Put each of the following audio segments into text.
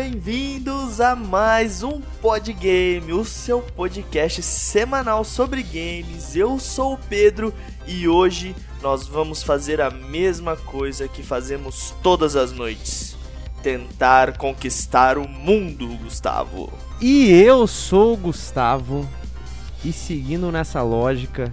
Bem-vindos a mais um Podgame, o seu podcast semanal sobre games. Eu sou o Pedro e hoje nós vamos fazer a mesma coisa que fazemos todas as noites: tentar conquistar o mundo, Gustavo. E eu sou o Gustavo e seguindo nessa lógica,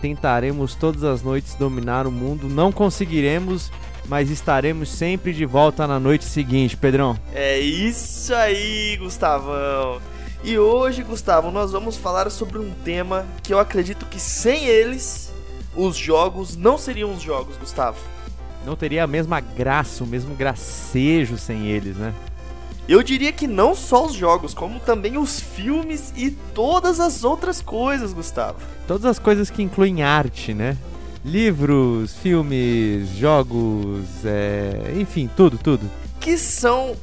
tentaremos todas as noites dominar o mundo. Não conseguiremos mas estaremos sempre de volta na noite seguinte, Pedrão. É isso aí, Gustavão. E hoje, Gustavo, nós vamos falar sobre um tema que eu acredito que sem eles, os jogos não seriam os jogos, Gustavo. Não teria a mesma graça, o mesmo gracejo sem eles, né? Eu diria que não só os jogos, como também os filmes e todas as outras coisas, Gustavo. Todas as coisas que incluem arte, né? Livros, filmes, jogos, é, enfim, tudo, tudo. Que são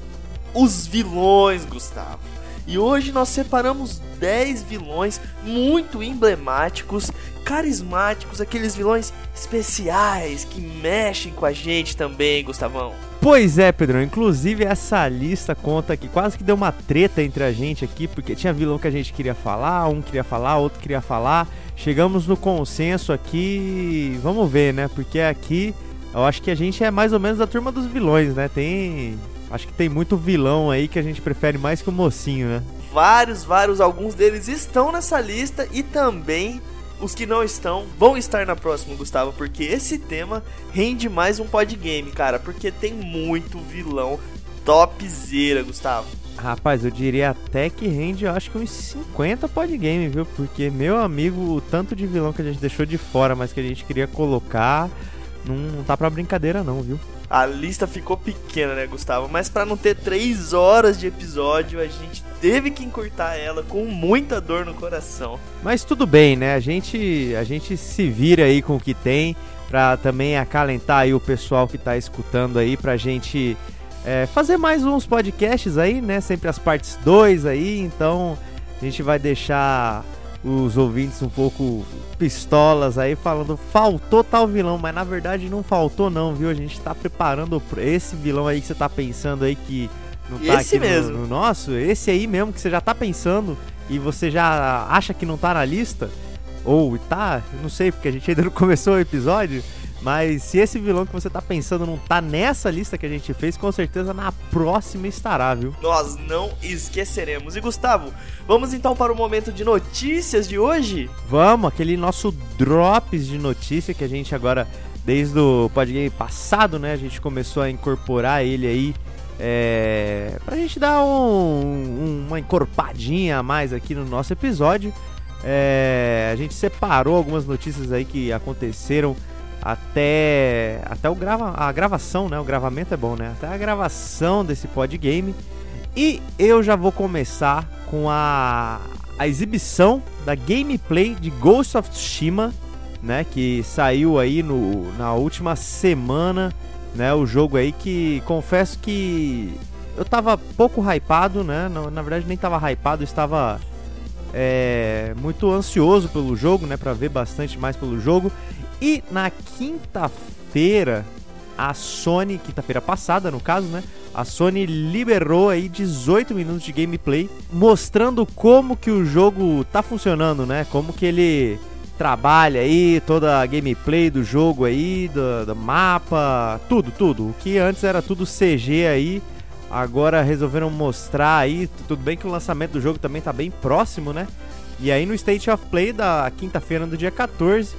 os vilões, Gustavo. E hoje nós separamos 10 vilões muito emblemáticos, carismáticos, aqueles vilões especiais que mexem com a gente também, Gustavão. Pois é, Pedrão. Inclusive, essa lista conta que quase que deu uma treta entre a gente aqui, porque tinha vilão que a gente queria falar, um queria falar, outro queria falar. Chegamos no consenso aqui, vamos ver, né? Porque aqui eu acho que a gente é mais ou menos a turma dos vilões, né? Tem. Acho que tem muito vilão aí que a gente prefere mais que o mocinho, né? Vários, vários, alguns deles estão nessa lista e também os que não estão vão estar na próxima, Gustavo, porque esse tema rende mais um podgame, cara, porque tem muito vilão topzera, Gustavo. Rapaz, eu diria até que rende, eu acho que uns 50 podgame, viu? Porque, meu amigo, o tanto de vilão que a gente deixou de fora, mas que a gente queria colocar, não, não tá pra brincadeira não, viu? A lista ficou pequena, né, Gustavo? Mas para não ter 3 horas de episódio, a gente teve que encurtar ela com muita dor no coração. Mas tudo bem, né? A gente, a gente se vira aí com o que tem, pra também acalentar aí o pessoal que tá escutando aí, pra gente é, fazer mais uns podcasts aí, né? Sempre as partes 2 aí, então a gente vai deixar os ouvintes um pouco pistolas aí, falando faltou tal vilão, mas na verdade não faltou não, viu? A gente tá preparando esse vilão aí que você tá pensando aí que não tá esse aqui mesmo. No, no nosso, esse aí mesmo que você já tá pensando e você já acha que não tá na lista, ou tá, não sei, porque a gente ainda não começou o episódio, mas se esse vilão que você tá pensando não tá nessa lista que a gente fez, com certeza na próxima estará, viu? Nós não esqueceremos. E Gustavo, vamos então para o momento de notícias de hoje? Vamos, aquele nosso drops de notícia que a gente agora, desde o podcast passado, né, a gente começou a incorporar ele aí é, pra gente dar um, uma encorpadinha a mais aqui no nosso episódio. É, a gente separou algumas notícias aí que aconteceram até até o grava, a gravação, né? O gravamento é bom, né? Até a gravação desse podgame. E eu já vou começar com a, a exibição da gameplay de Ghost of Tsushima, né? Que saiu aí no, na última semana, né? O jogo aí que confesso que eu tava pouco hypado, né? Na, na verdade nem tava hypado, estava é, muito ansioso pelo jogo, né? Para ver bastante mais pelo jogo. E na quinta-feira, a Sony, quinta-feira passada no caso, né? A Sony liberou aí 18 minutos de gameplay mostrando como que o jogo tá funcionando, né? Como que ele trabalha aí, toda a gameplay do jogo aí, do, do mapa, tudo, tudo. O que antes era tudo CG aí, agora resolveram mostrar aí. Tudo bem que o lançamento do jogo também tá bem próximo, né? E aí no State of Play da quinta-feira do dia 14,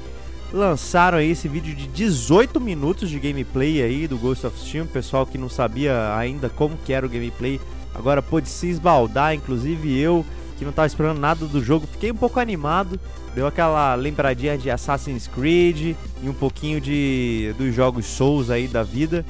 lançaram aí esse vídeo de 18 minutos de gameplay aí do Ghost of Tsushima. Pessoal que não sabia ainda como que era o gameplay, agora pôde se esbaldar, inclusive eu que não estava esperando nada do jogo, fiquei um pouco animado. Deu aquela lembradinha de Assassin's Creed e um pouquinho de dos jogos Souls aí da vida.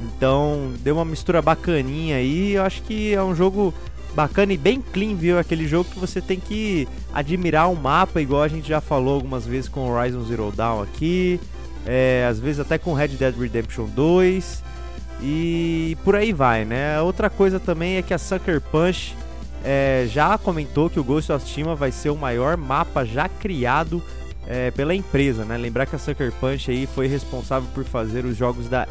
Então, deu uma mistura bacaninha aí. Eu acho que é um jogo bacana e bem clean, viu? Aquele jogo que você tem que admirar o um mapa, igual a gente já falou algumas vezes com Horizon Zero Dawn aqui, é, às vezes até com Red Dead Redemption 2 e por aí vai, né? Outra coisa também é que a Sucker Punch é, já comentou que o Ghost of Tsushima vai ser o maior mapa já criado é, pela empresa, né? Lembrar que a Sucker Punch aí foi responsável por fazer os jogos da,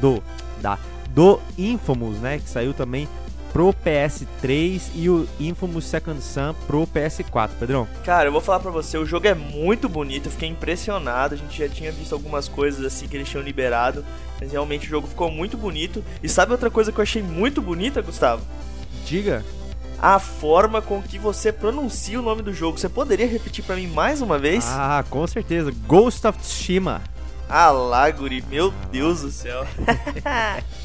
do, da do Infamous, né? Que saiu também pro PS3 e o Infamous Second Son pro PS4, Pedrão. Cara, eu vou falar pra você, o jogo é muito bonito, eu fiquei impressionado, a gente já tinha visto algumas coisas assim que eles tinham liberado, mas realmente o jogo ficou muito bonito. E sabe outra coisa que eu achei muito bonita, Gustavo? Diga. A forma com que você pronuncia o nome do jogo. Você poderia repetir para mim mais uma vez? Ah, com certeza. Ghost of Tsushima. Ah meu Deus do céu.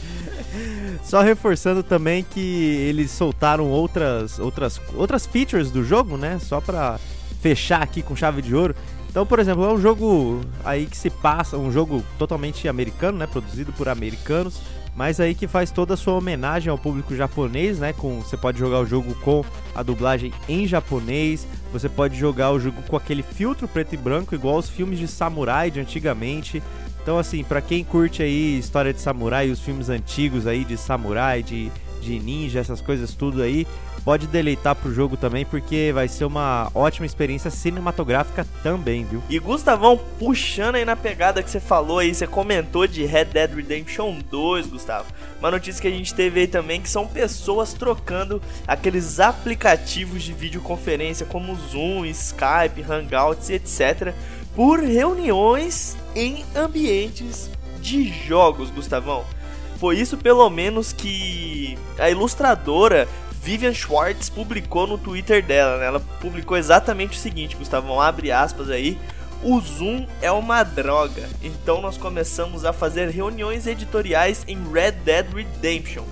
Só reforçando também que eles soltaram outras, outras, outras features do jogo, né? Só pra fechar aqui com chave de ouro. Então, por exemplo, é um jogo aí que se passa, um jogo totalmente americano, né? Produzido por americanos, mas aí que faz toda a sua homenagem ao público japonês, né? Com, você pode jogar o jogo com a dublagem em japonês, você pode jogar o jogo com aquele filtro preto e branco, igual os filmes de samurai de antigamente. Então, assim, para quem curte aí história de samurai, os filmes antigos aí de samurai, de, de ninja, essas coisas tudo aí, pode deleitar pro jogo também, porque vai ser uma ótima experiência cinematográfica também, viu? E Gustavão, puxando aí na pegada que você falou aí, você comentou de Red Dead Redemption 2, Gustavo. Uma notícia que a gente teve aí também que são pessoas trocando aqueles aplicativos de videoconferência como Zoom, Skype, Hangouts e etc por reuniões em ambientes de jogos, Gustavão. Foi isso pelo menos que a ilustradora Vivian Schwartz publicou no Twitter dela, né? Ela publicou exatamente o seguinte, Gustavão, abre aspas aí. O Zoom é uma droga, então nós começamos a fazer reuniões editoriais em Red Dead Redemption.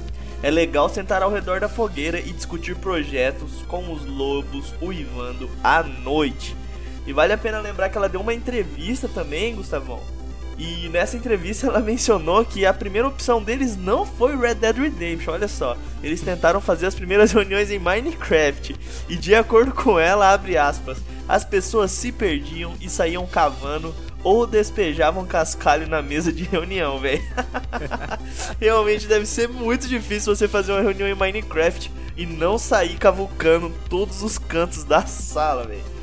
É legal sentar ao redor da fogueira e discutir projetos com os lobos uivando à noite. E vale a pena lembrar que ela deu uma entrevista também, Gustavão. E nessa entrevista ela mencionou que a primeira opção deles não foi Red Dead Redemption, olha só. Eles tentaram fazer as primeiras reuniões em Minecraft. E de acordo com ela, abre aspas, as pessoas se perdiam e saíam cavando ou despejavam cascalho na mesa de reunião, velho. Realmente deve ser muito difícil você fazer uma reunião em Minecraft e não sair cavucando todos os cantos da sala, velho.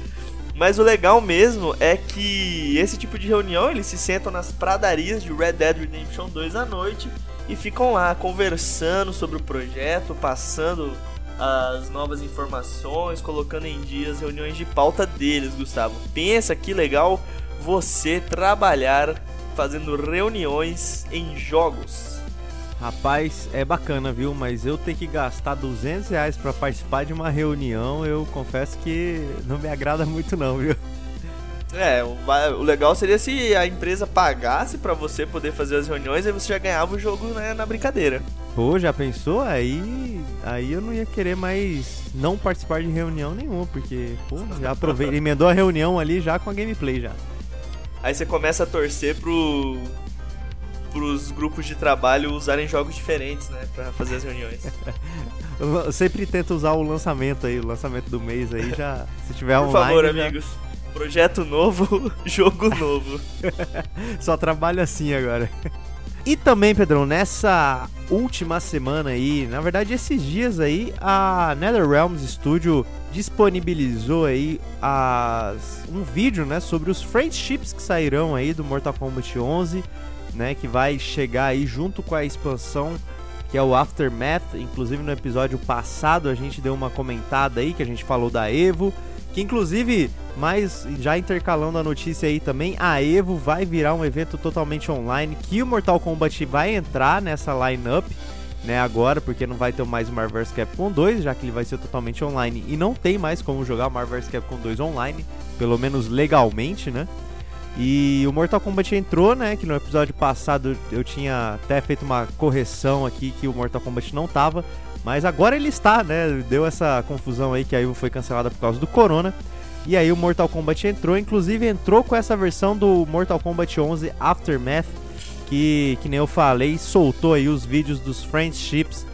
Mas o legal mesmo é que esse tipo de reunião eles se sentam nas pradarias de Red Dead Redemption 2 à noite e ficam lá conversando sobre o projeto, passando as novas informações, colocando em dia as reuniões de pauta deles, Gustavo. Pensa que legal você trabalhar fazendo reuniões em jogos. Rapaz, é bacana, viu? Mas eu ter que gastar 200 reais pra participar de uma reunião, eu confesso que não me agrada muito não, viu? É, o, legal seria se a empresa pagasse para você poder fazer as reuniões, aí você já ganhava o jogo né, na brincadeira. Pô, já pensou? Aí, aí eu não ia querer mais não participar de reunião nenhuma, porque, pô, já aproveitei, emendou a reunião ali já com a gameplay já. Aí você começa a torcer pro pros grupos de trabalho usarem jogos diferentes, né, para fazer as reuniões. Eu sempre tento usar o lançamento aí, o lançamento do mês aí já, se tiver Por online. Por favor, já... amigos. Projeto novo, jogo novo. Só trabalho assim agora. E também, Pedrão, nessa última semana aí, na verdade esses dias aí, a NetherRealms Studio disponibilizou aí as, um vídeo, né, sobre os friendships que sairão aí do Mortal Kombat 11 né, que vai chegar aí junto com a expansão que é o Aftermath. Inclusive no episódio passado a gente deu uma comentada aí que a gente falou da Evo, que inclusive, mais já intercalando a notícia aí também, a Evo vai virar um evento totalmente online que o Mortal Kombat vai entrar nessa lineup. Né, agora, porque não vai ter mais o Marvel vs Capcom 2, já que ele vai ser totalmente online e não tem mais como jogar o Marvel vs Capcom 2 online, pelo menos legalmente, né? E o Mortal Kombat entrou, né? Que no episódio passado eu tinha até feito uma correção aqui que o Mortal Kombat não tava. Mas agora ele está, né? Deu essa confusão aí que a Evo foi cancelada por causa do Corona. E aí o Mortal Kombat entrou, inclusive entrou com essa versão do Mortal Kombat 11 Aftermath, que, que nem eu falei, soltou aí os vídeos dos Friendships,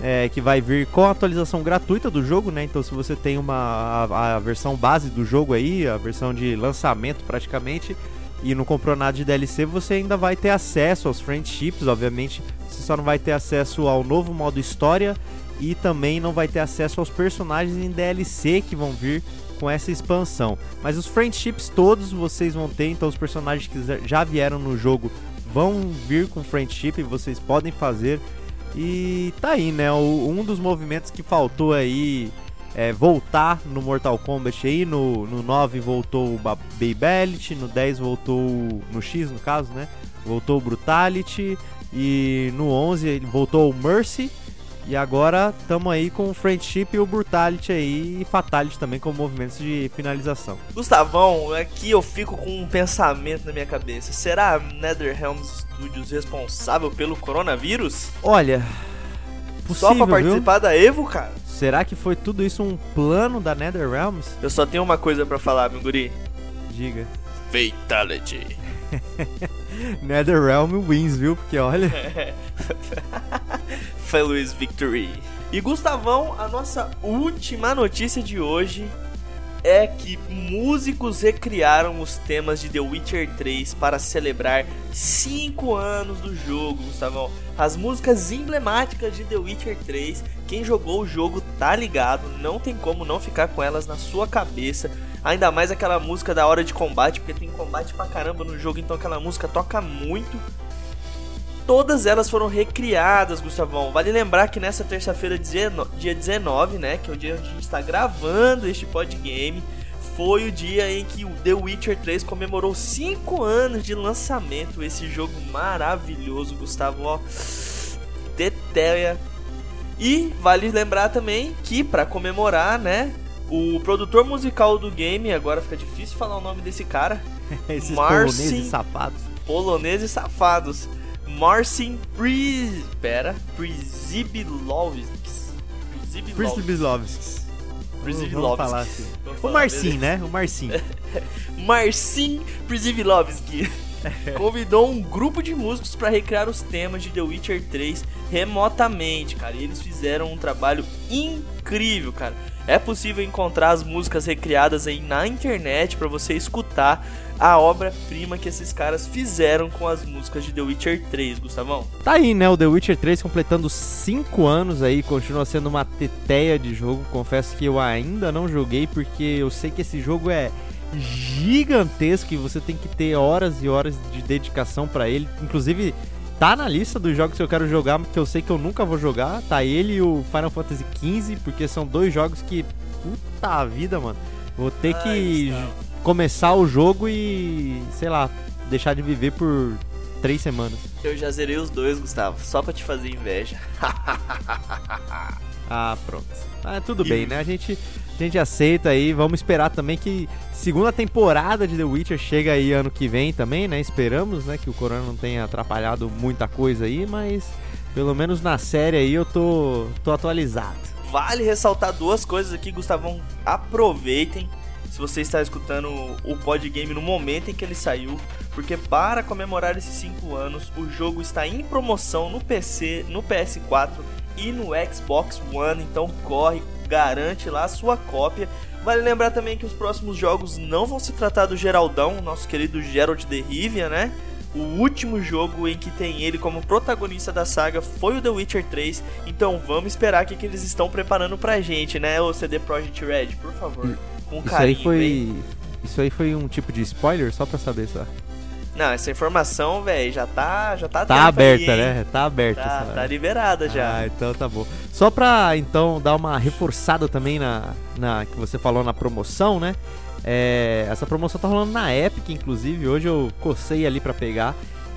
é, que vai vir com a atualização gratuita do jogo, né? Então se você tem uma a, a, versão base do jogo aí, a versão de lançamento praticamente, e não comprou nada de DLC, você ainda vai ter acesso aos friendships, obviamente. Você só não vai ter acesso ao novo modo história e também não vai ter acesso aos personagens em DLC que vão vir com essa expansão. Mas os friendships todos vocês vão ter, então os personagens que já vieram no jogo vão vir com friendship, vocês podem fazer E tá aí, né? O, um dos movimentos que faltou aí é voltar no Mortal Kombat aí. No, no 9 voltou o Babylit, no 10 voltou. No X, no caso, né? Voltou o Brutality. E no 11 voltou o Mercy. E agora estamos aí com o Friendship e o Brutality aí e Fatality também como movimentos de finalização. Gustavão, aqui eu fico com um pensamento na minha cabeça. Será a NetherRealm Studios responsável pelo coronavírus? Olha, possível, Só pra participar viu? da Evo, cara? Será que foi tudo isso um plano da NetherRealms? Eu só tenho uma coisa para falar, meu guri. Diga. Fatality. NetherRealm wins, viu? Porque olha. Luiz Victory. E Gustavão, a nossa última notícia de hoje é que músicos recriaram os temas de The Witcher 3 para celebrar 5 anos do jogo, Gustavão. As músicas emblemáticas de The Witcher 3, quem jogou o jogo tá ligado, não tem como não ficar com elas na sua cabeça. Ainda mais aquela música da hora de combate, porque tem combate pra caramba no jogo, então aquela música toca muito. Todas elas foram recriadas, Gustavão. Vale lembrar que nessa terça-feira, dia 19, né, que é o dia onde a gente está gravando este podgame, foi o dia em que o The Witcher 3 comemorou 5 anos de lançamento. Esse jogo maravilhoso, Gustavo, ó. E vale lembrar também que para comemorar, né, o produtor musical do game, agora fica difícil falar o nome desse cara. Esses Marcin... poloneses safados. Poloneses safados. Marcin Pri... Pera. Prizibilovskis. Prizibilovskis. Falar assim. o Marcin, né? O Marcin. Marcin Prizibilovski. convidou um grupo de músicos para recriar os temas de The Witcher 3 remotamente, cara. E eles fizeram um trabalho incrível, cara. É possível encontrar as músicas recriadas aí na internet para você escutar a obra-prima que esses caras fizeram com as músicas de The Witcher 3, Gustavão. Tá aí, né? O The Witcher 3 completando 5 anos aí, continua sendo uma teteia de jogo. Confesso que eu ainda não joguei porque eu sei que esse jogo é gigantesco e você tem que ter horas e horas de dedicação para ele. Inclusive, tá na lista dos jogos que eu quero jogar, que eu sei que eu nunca vou jogar. Tá ele e o Final Fantasy XV, porque são dois jogos que. Puta vida, mano. Vou ter Ai, que começar o jogo e. sei lá, deixar de viver por três semanas. Eu já zerei os dois, Gustavo, só pra te fazer inveja. ah, pronto. Ah, tudo e... bem, né? A gente a gente aceita aí. Vamos esperar também que segunda temporada de The Witcher chega aí ano que vem também, né? Esperamos, né, que o corona não tenha atrapalhado muita coisa aí, mas pelo menos na série aí eu tô tô atualizado. Vale ressaltar duas coisas aqui, Gustavão. Aproveitem se você está escutando o Podgame no momento em que ele saiu, porque para comemorar esses 5 anos, o jogo está em promoção no PC, no PS4 e no Xbox One, então corre, garante lá a sua cópia. Vale lembrar também que os próximos jogos não vão se tratar do Geraldão, nosso querido Gerald de Rivia, né? O último jogo em que tem ele como protagonista da saga foi o The Witcher 3, então vamos esperar o que, que eles estão preparando pra gente, né, o CD Projekt Red, por favor. Com isso carinho. Aí foi... Isso aí foi um tipo de spoiler, só pra saber, só. Não, essa informação, velho, já tá, já tá Tá aberta, aí, né? Tá aberta. Tá, tá liberada já. Ah, então tá bom. Só pra, então, dar uma reforçada também na, na que você falou na promoção, né? É, essa promoção tá rolando na Epic, inclusive. Hoje eu cocei ali para pegar.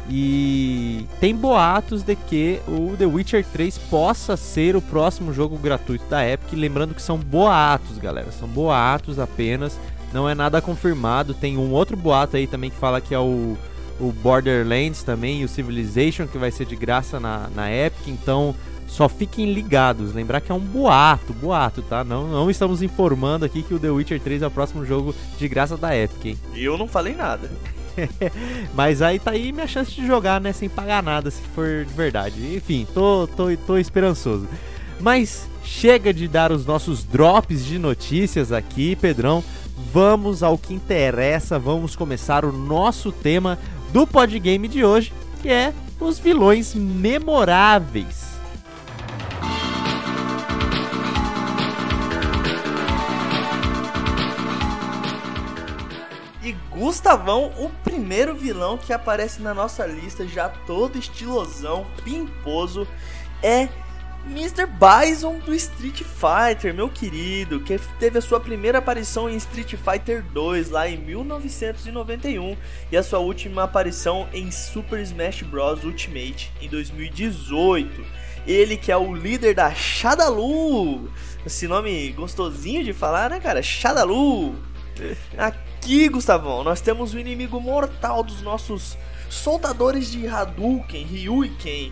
E tem boatos de que o The Witcher 3 possa ser o próximo jogo gratuito da Epic. Lembrando que são boatos, galera. São boatos apenas. Não é nada confirmado. Tem um outro boato aí também que fala que é o o Borderlands também e o Civilization, que vai ser de graça na, na Epic, então só fiquem ligados. Lembrar que é um boato, boato, tá? Não, não estamos informando aqui que o The Witcher 3 é o próximo jogo de graça da Epic? E eu não falei nada. Mas aí tá aí minha chance de jogar, né? Sem pagar nada, se for de verdade. Enfim, tô, tô, tô esperançoso. Mas chega de dar os nossos drops de notícias aqui, Pedrão. Vamos ao que interessa, vamos começar o nosso tema do podgame de hoje, que é os vilões memoráveis. Gustavão, o primeiro vilão que aparece na nossa lista, já todo estilosão, pimposo, é Mr. Bison do Street Fighter, meu querido, que teve a sua primeira aparição em Street Fighter 2 lá em 1991 e a sua última aparição em Super Smash Bros Ultimate em 2018. Ele que é o líder da Shadalu, esse nome gostosinho de falar, né, cara? Shadalu. Aqui, Gustavão, nós temos o inimigo mortal dos nossos soltadores de Hadouken, Ryu e Ken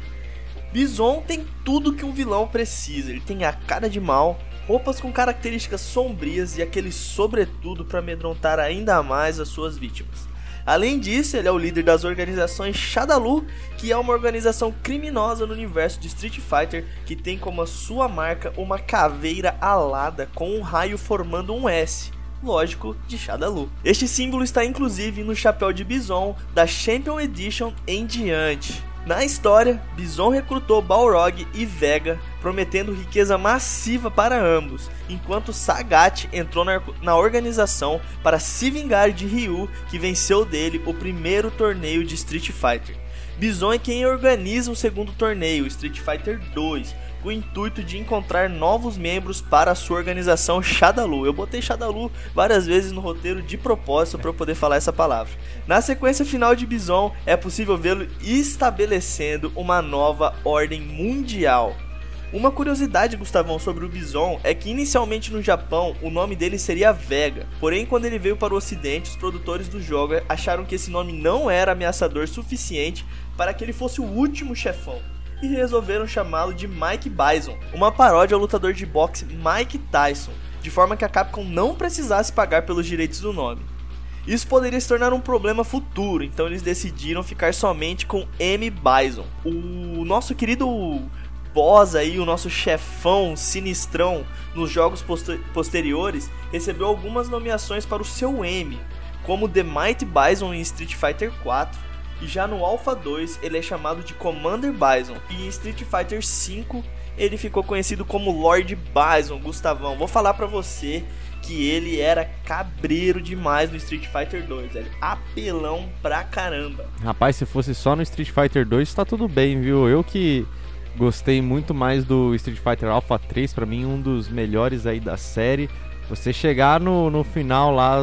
Bison tem tudo que um vilão precisa. Ele tem a cara de mal, roupas com características sombrias e aquele sobretudo para amedrontar ainda mais as suas vítimas. Além disso, ele é o líder das organizações Shadalu, que é uma organização criminosa no universo de Street Fighter que tem como sua marca uma caveira alada com um raio formando um S lógico, de Shadalu. Este símbolo está inclusive no chapéu de Bison da Champion Edition em diante. Na história, Bison recrutou Balrog e Vega, prometendo riqueza massiva para ambos, enquanto Sagat entrou na, na, organização para se vingar de Ryu, que venceu dele o primeiro torneio de Street Fighter. Bison é quem organiza o segundo torneio, Street Fighter 2, com o intuito de encontrar novos membros para a sua organização Shadalu. Eu botei Shadalu várias vezes no roteiro de propósito para poder falar essa palavra. Na sequência final de Bison, é possível vê-lo estabelecendo uma nova ordem mundial. Uma curiosidade, Gustavão, sobre o Bison é que inicialmente no Japão o nome dele seria Vega. Porém, quando ele veio para o ocidente, os produtores do jogo acharam que esse nome não era ameaçador suficiente para que ele fosse o último chefão e resolveram chamá-lo de Mike Bison, uma paródia ao lutador de boxe Mike Tyson, de forma que a Capcom não precisasse pagar pelos direitos do nome. Isso poderia se tornar um problema futuro, então eles decidiram ficar somente com M. Bison. O nosso querido boss aí, o nosso chefão sinistrão nos jogos poster posteriores, recebeu algumas nomeações para o seu M, como The Mighty Bison em Street Fighter 4, e já no Alpha 2 ele é chamado de Commander Bison. E em Street Fighter 5 ele ficou conhecido como Lord Bison, Gustavão. Vou falar pra você que ele era cabreiro demais no Street Fighter 2, velho. Apelão pra caramba. Rapaz, se fosse só no Street Fighter 2, tá tudo bem, viu? Eu que gostei muito mais do Street Fighter Alpha 3, para mim um dos melhores aí da série. Você chegar no, no final lá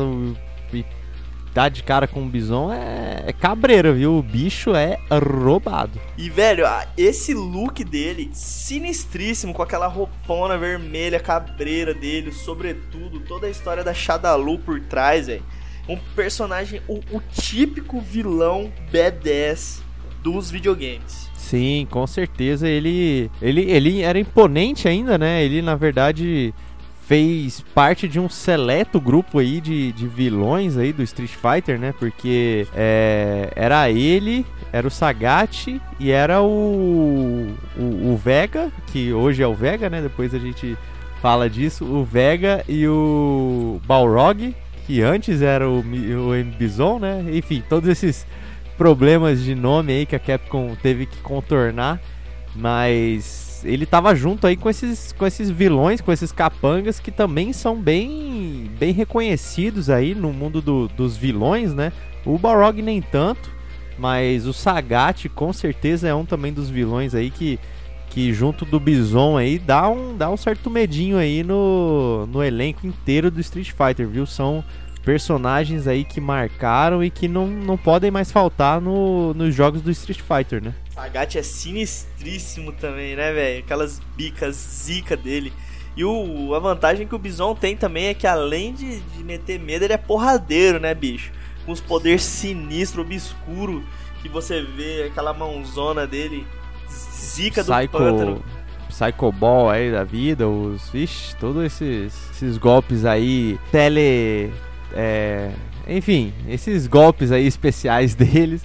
dar de cara com o Bison é, é cabreira, viu? O bicho é roubado. E, velho, esse look dele, sinistríssimo, com aquela roupona vermelha cabreira dele, sobretudo, toda a história da Shadalu por trás, velho. Um personagem, o, o típico vilão B10 dos videogames. Sim, com certeza ele, ele ele era imponente ainda, né? Ele na verdade fez parte de um seleto grupo aí de, de vilões aí do Street Fighter, né? Porque é, era ele, era o Sagat e era o, o, o, Vega, que hoje é o Vega, né? Depois a gente fala disso. O Vega e o Balrog, que antes era o, o M-Bison, né? Enfim, todos esses problemas de nome aí que a Capcom teve que contornar. Mas ele tava junto aí com esses, com esses vilões, com esses capangas que também são bem, bem reconhecidos aí no mundo do, dos vilões, né? O Balrog nem tanto, mas o Sagat com certeza é um também dos vilões aí que, que junto do Bison aí dá um, dá um certo medinho aí no, no elenco inteiro do Street Fighter, viu? São personagens aí que marcaram e que não, não podem mais faltar no, nos jogos do Street Fighter, né? Sagat é sinistríssimo também, né, velho? Aquelas bicas zica dele. E o, a vantagem que o Bison tem também é que além de, de meter medo, ele é porradeiro, né, bicho? Com os poderes sinistros, obscuro, que você vê aquela mãozona dele, zica do Psycho, pântano. Psycho Ball aí da vida, os. Ixi, todos esses, esses golpes aí, tele é, enfim, esses golpes aí especiais deles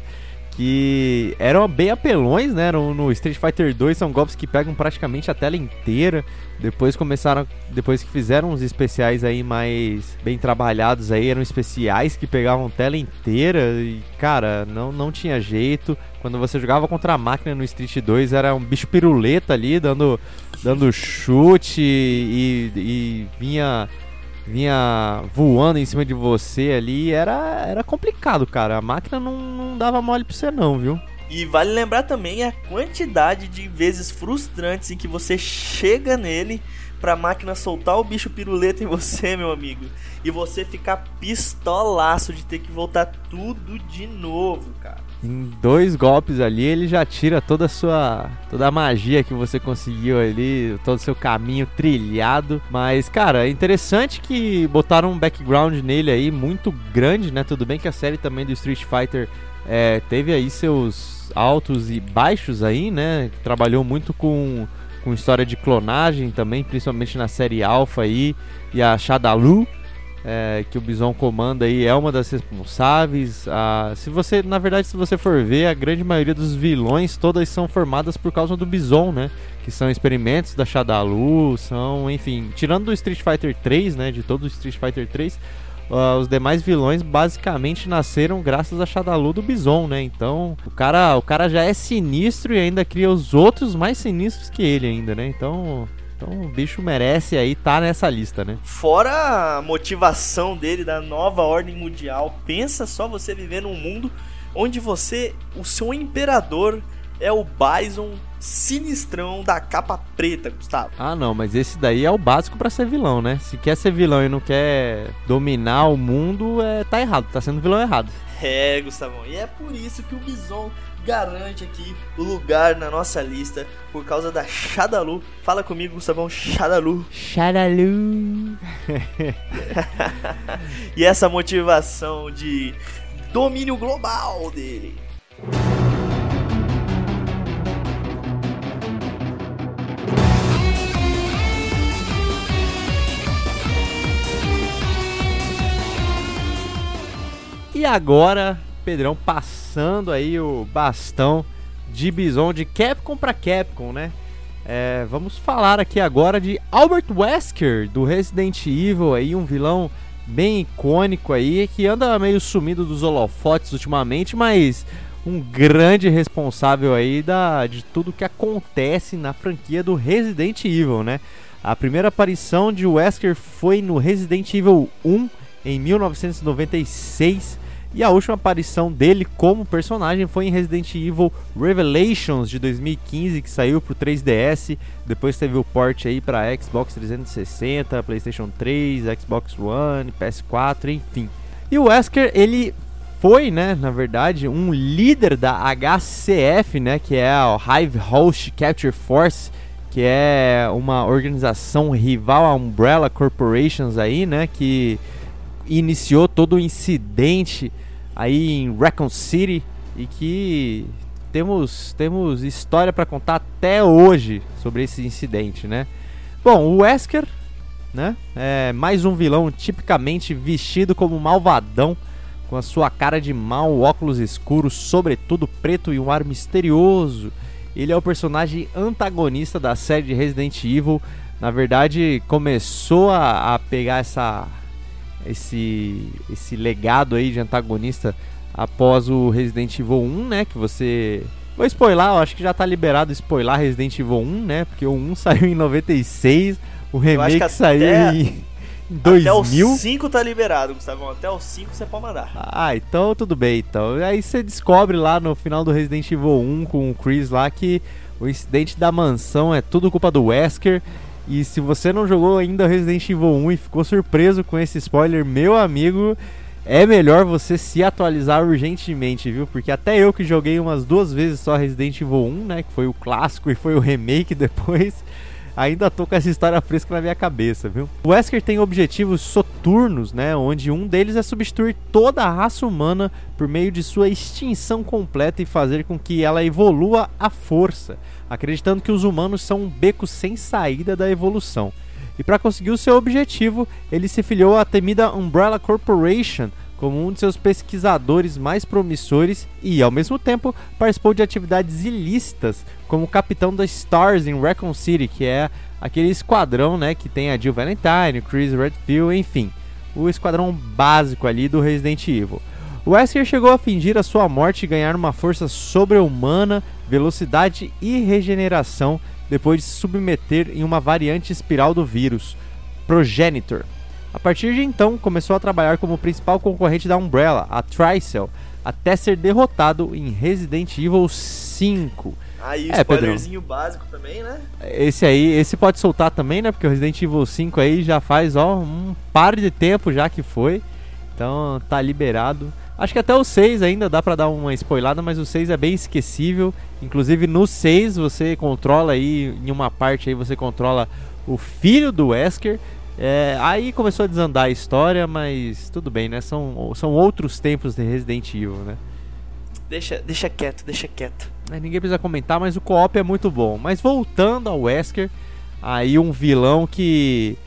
que eram bem apelões, né? No Street Fighter 2 são golpes que pegam praticamente a tela inteira. Depois começaram, depois que fizeram uns especiais aí mais bem trabalhados aí, eram especiais que pegavam tela inteira e cara, não não tinha jeito. Quando você jogava contra a máquina no Street 2 era um bicho piruleta ali dando dando chute e, e vinha vinha voando em cima de você ali, era, era complicado, cara. A máquina não, não dava mole pra você não, viu? E vale lembrar também a quantidade de vezes frustrantes em que você chega nele pra máquina soltar o bicho piruleta em você, meu amigo. E você ficar pistolaço de ter que voltar tudo de novo, cara. Em dois golpes ali, ele já tira toda a sua. toda a magia que você conseguiu ali, todo o seu caminho trilhado. Mas, cara, é interessante que botaram um background nele aí muito grande, né? Tudo bem que a série também do Street Fighter é, teve aí seus altos e baixos aí, né? Trabalhou muito com, com história de clonagem também, principalmente na série Alpha aí, e a Shadalu é, que o Bison comanda aí é uma das responsáveis. Ah, se você, na verdade, se você for ver, a grande maioria dos vilões todas são formadas por causa do Bison, né? Que são experimentos da Shadalu, são, enfim, tirando do Street Fighter 3, né? De todo o Street Fighter 3, uh, ah, os demais vilões basicamente nasceram graças a Shadalu do Bison, né? Então, o cara, o cara já é sinistro e ainda cria os outros mais sinistros que ele ainda, né? Então, então o bicho merece aí estar tá nessa lista, né? Fora a motivação dele da nova ordem mundial, pensa só você viver num mundo onde você, o seu imperador é o Bison sinistrão da capa preta, Gustavo. Ah, não, mas esse daí é o básico para ser vilão, né? Se quer ser vilão e não quer dominar o mundo, é tá errado, tá sendo vilão errado. É, Gustavão, e é por isso que o Bison garante aqui o lugar na nossa lista por causa da Shadalu. Fala comigo, Gustavão, Shadalu. Shadalu. e essa motivação de domínio global dele. E agora Pedrão passando aí o bastão de Bison de Capcom para Capcom, né? É, vamos falar aqui agora de Albert Wesker do Resident Evil, aí um vilão bem icônico aí que anda meio sumido dos holofotes ultimamente, mas um grande responsável aí da, de tudo que acontece na franquia do Resident Evil, né? A primeira aparição de Wesker foi no Resident Evil 1 em 1996 e a última aparição dele como personagem foi em Resident Evil Revelations de 2015, que saiu pro 3DS. Depois teve o port aí para Xbox 360, PlayStation 3, Xbox One, PS4, enfim. E o Wesker, ele foi, né, na verdade, um líder da HCF, né, que é a Hive Host Capture Force, que é uma organização rival à Umbrella Corporations aí, né, que iniciou todo o incidente aí em Recon City e que temos, temos história para contar até hoje sobre esse incidente, né? Bom, o Wesker, né? É mais um vilão tipicamente vestido como malvadão, com a sua cara de mal, óculos escuros, sobretudo preto e um ar misterioso. Ele é o personagem antagonista da série de Resident Evil. Na verdade, começou a, a pegar essa esse, esse legado aí de antagonista após o Resident Evil 1, né? Que você. Vou spoiler, eu acho que já tá liberado spoiler Resident Evil 1, né? Porque o 1 saiu em 96, o remake saiu em. 2000? Até o 5 tá liberado, Gustavo. Até o 5 você pode mandar. Ah, então tudo bem, então. Aí você descobre lá no final do Resident Evil 1 com o Chris lá que o incidente da mansão é tudo culpa do Wesker e se você não jogou ainda Resident Evil 1 e ficou surpreso com esse spoiler, meu amigo, é melhor você se atualizar urgentemente, viu? Porque até eu que joguei umas duas vezes só Resident Evil 1, né? Que foi o clássico e foi o remake depois. Ainda tô com essa história fresca na minha cabeça, viu? O Wesker tem objetivos soturnos, né? Onde um deles é substituir toda a raça humana por meio de sua extinção completa e fazer com que ela evolua à força acreditando que os humanos são um beco sem saída da evolução. E para conseguir o seu objetivo, ele se filiou à temida Umbrella Corporation como um de seus pesquisadores mais promissores e, ao mesmo tempo, participou de atividades ilícitas como capitão da Stars em Recon City, que é aquele esquadrão né, que tem a Jill Valentine, Chris Redfield, enfim, o esquadrão básico ali do Resident Evil. Wesker chegou a fingir a sua morte e ganhar uma força sobre-humana velocidade e regeneração depois de se submeter em uma variante espiral do vírus, Progenitor. A partir de então, começou a trabalhar como principal concorrente da Umbrella, a Tricell, até ser derrotado em Resident Evil 5. Aí, É, spoilerzinho básico também, né? Esse aí, esse pode soltar também, né? Porque o Resident Evil 5 aí já faz, ó, um par de tempo já que foi. Então tá liberado. Acho que até o 6 ainda dá pra dar uma spoilada, mas o 6 é bem esquecível. Inclusive no 6 você controla aí, em uma parte aí você controla o filho do Wesker. É, aí começou a desandar a história, mas tudo bem, né? São, são outros tempos de Resident Evil, né? Deixa, deixa quieto, deixa quieto. É, ninguém precisa comentar, mas o co-op é muito bom. Mas voltando ao Wesker, aí um vilão que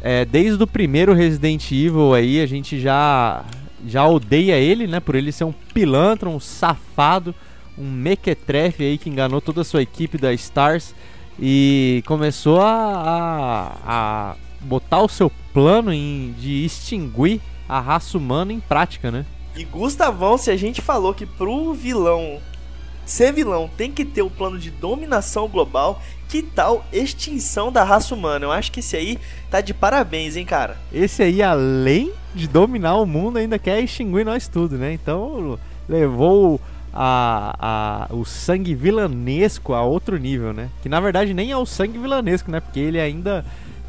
é, desde o primeiro Resident Evil aí a gente já já odeia ele, né? Por ele ser um pilantra, um safado, um mequetrefe aí que enganou toda a sua equipe da Stars e começou a, a, a botar o seu plano em, de extinguir a raça humana em prática, né? E Gustavão, se a gente falou que pro vilão ser vilão tem que ter o plano de dominação global, que tal extinção da raça humana? Eu acho que esse aí tá de parabéns, hein, cara? Esse aí, além de dominar o mundo, ainda quer extinguir nós tudo, né? Então levou a, a, o sangue vilanesco a outro nível, né? Que na verdade nem é o sangue vilanesco, né? Porque ele ainda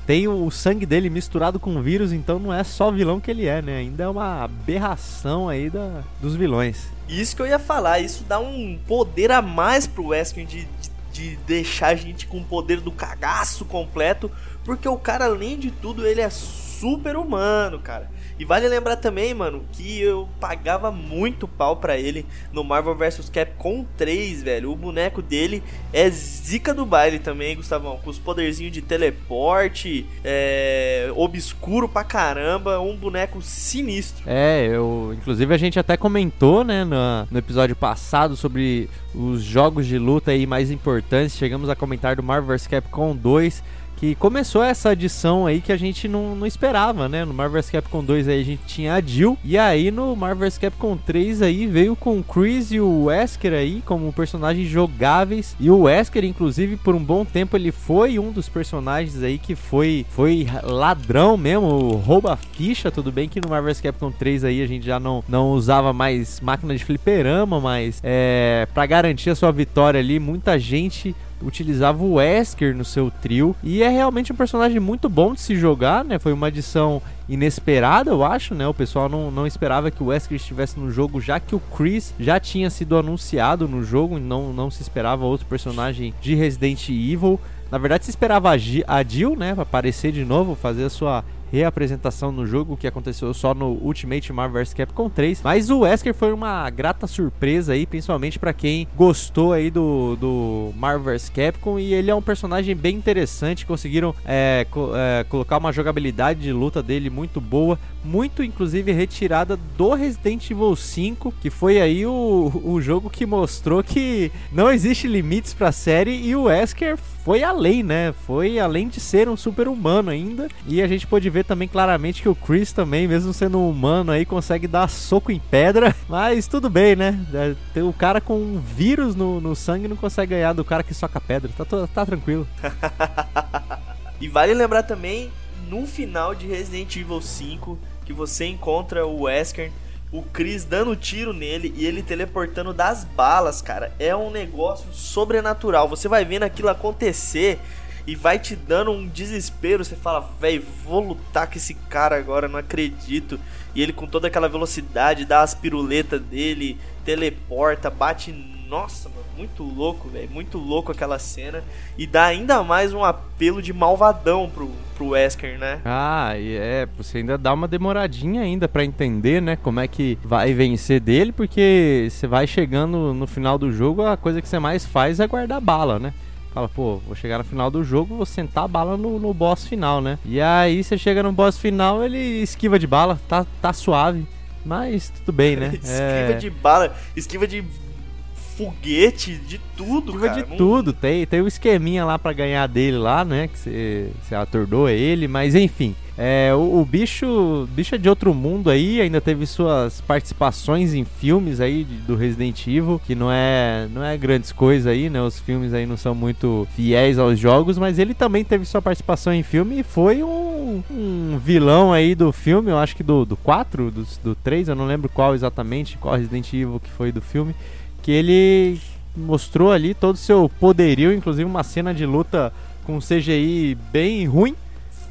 tem o sangue dele misturado com vírus, então não é só vilão que ele é, né? Ainda é uma aberração aí da, dos vilões. Isso que eu ia falar, isso dá um poder a mais pro Wesker de, de, de deixar a gente com o poder do cagaço completo, porque o cara, além de tudo, ele é super humano, cara. E vale lembrar também, mano, que eu pagava muito pau pra ele no Marvel vs Capcom 3, velho. O boneco dele é zica do baile também, Gustavão. Com os poderzinhos de teleporte, é, obscuro pra caramba. Um boneco sinistro. É, eu. Inclusive a gente até comentou, né, no, no episódio passado sobre os jogos de luta aí mais importantes. Chegamos a comentar do Marvel vs Capcom 2 que começou essa adição aí que a gente não, não esperava, né? No Marvel vs Capcom 2 aí a gente tinha a Jill, e aí no Marvel vs Capcom 3 aí veio com o Chris e o Wesker aí como personagens jogáveis, e o Wesker inclusive por um bom tempo ele foi um dos personagens aí que foi foi ladrão mesmo, rouba ficha, tudo bem que no Marvel vs Capcom 3 aí a gente já não, não usava mais máquina de fliperama, mas é, para garantir a sua vitória ali, muita gente utilizava o Wesker no seu trio e é realmente um personagem muito bom de se jogar, né? Foi uma adição inesperada, eu acho, né? O pessoal não, não esperava que o Wesker estivesse no jogo, já que o Chris já tinha sido anunciado no jogo, não, não se esperava outro personagem de Resident Evil. Na verdade, se esperava a Jill, né, aparecer de novo, fazer a sua reapresentação no jogo que aconteceu só no Ultimate Marvel vs Capcom 3. Mas o Wesker foi uma grata surpresa aí, principalmente para quem gostou aí do, do Marvel vs Capcom. E ele é um personagem bem interessante. Conseguiram é, co é, colocar uma jogabilidade de luta dele muito boa, muito inclusive retirada do Resident Evil 5, que foi aí o, o jogo que mostrou que não existe limites para a série e o Wesker foi além, né? Foi além de ser um super humano ainda. E a gente pôde ver também claramente que o Chris também, mesmo sendo um humano aí, consegue dar soco em pedra. Mas tudo bem, né? É, o cara com um vírus no, no sangue não consegue ganhar do cara que soca pedra. Tá, tá tranquilo. e vale lembrar também, no final de Resident Evil 5, que você encontra o Wesker o Chris dando tiro nele e ele teleportando das balas, cara. É um negócio sobrenatural. Você vai vendo aquilo acontecer e vai te dando um desespero. Você fala, velho, vou lutar com esse cara agora, não acredito. E ele com toda aquela velocidade, dá as piruletas dele, teleporta, bate. Nossa, mano, muito louco, velho. Muito louco aquela cena. E dá ainda mais um apelo de malvadão pro, pro Wesker, né? Ah, e é, você ainda dá uma demoradinha ainda para entender, né, como é que vai vencer dele, porque você vai chegando no final do jogo, a coisa que você mais faz é guardar bala, né? Fala, pô, vou chegar no final do jogo, vou sentar a bala no, no boss final, né? E aí você chega no boss final, ele esquiva de bala, tá, tá suave. Mas tudo bem, né? esquiva é... de bala, esquiva de foguete, de tudo, esquiva cara. de tudo. Tem, tem um esqueminha lá para ganhar dele lá, né? Que você, você atordoa ele, mas enfim. É, o, o, bicho, bicho é de outro mundo aí, ainda teve suas participações em filmes aí de, do Resident Evil, que não é, não é grandes coisas aí, né? Os filmes aí não são muito fiéis aos jogos, mas ele também teve sua participação em filme e foi um, um, um, vilão aí do filme, eu acho que do, do 4, do, do 3, eu não lembro qual exatamente, qual Resident Evil que foi do filme, que ele mostrou ali todo o seu poderio, inclusive uma cena de luta com CGI bem ruim,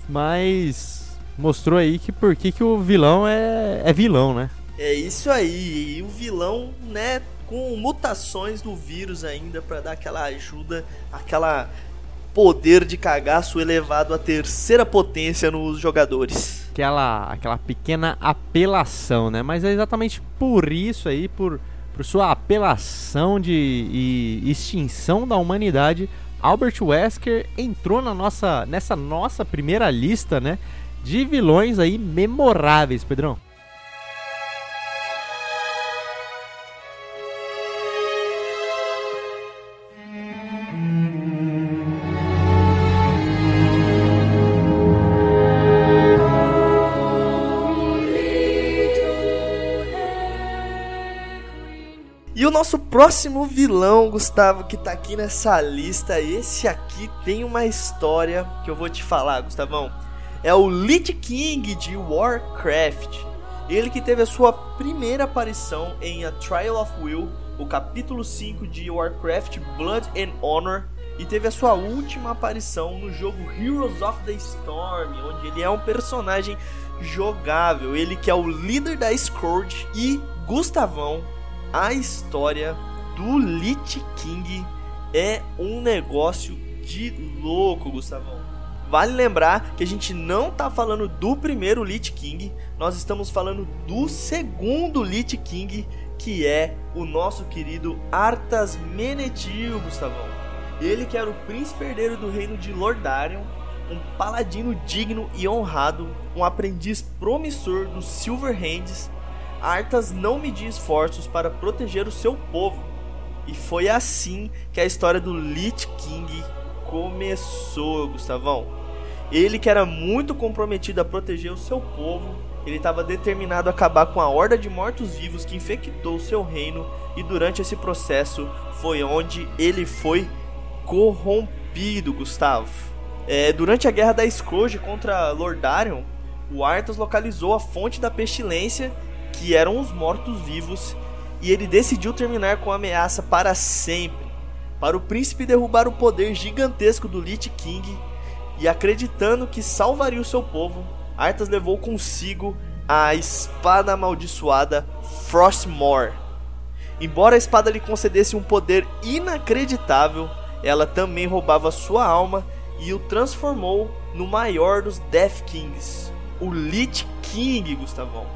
mas mostrou aí que por que, que o vilão é, é vilão, né? É isso aí, e o vilão, né, com mutações do vírus ainda para dar aquela ajuda, aquela poder de cagaço elevado à terceira potência nos jogadores. Aquela, aquela pequena apelação, né? Mas é exatamente por isso aí, por, por sua apelação de e extinção da humanidade, Albert Wesker entrou na nossa, nessa nossa primeira lista, né? De vilões aí memoráveis, Pedrão. Nosso próximo vilão, Gustavo, que tá aqui nessa lista, esse aqui tem uma história que eu vou te falar, Gustavão. É o Lich King de Warcraft. Ele que teve a sua primeira aparição em A Trial of Will, o capítulo 5 de Warcraft Blood and Honor, e teve a sua última aparição no jogo Heroes of the Storm, onde ele é um personagem jogável, ele que é o líder da Scourge e Gustavão a história do Lich King é um negócio de louco, Gustavão. Vale lembrar que a gente não tá falando do primeiro Lich King, nós estamos falando do segundo Lich King, que é o nosso querido Arthas Menethil, Gustavão. Ele que era o príncipe herdeiro do reino de Lordarion, um paladino digno e honrado, um aprendiz promissor dos Silver Arthas não media esforços para proteger o seu povo. E foi assim que a história do Lich King começou, Gustavão. Ele que era muito comprometido a proteger o seu povo, ele estava determinado a acabar com a horda de mortos-vivos que infectou seu reino e durante esse processo foi onde ele foi corrompido, Gustavo. É, durante a guerra da Scourge contra Lordarion, o Arthas localizou a fonte da pestilência que eram os mortos-vivos, e ele decidiu terminar com a ameaça para sempre. Para o príncipe derrubar o poder gigantesco do Lich King, e acreditando que salvaria o seu povo, Arthas levou consigo a espada amaldiçoada Frostmourne. Embora a espada lhe concedesse um poder inacreditável, ela também roubava sua alma e o transformou no maior dos Death Kings, o Lich King, Gustavão.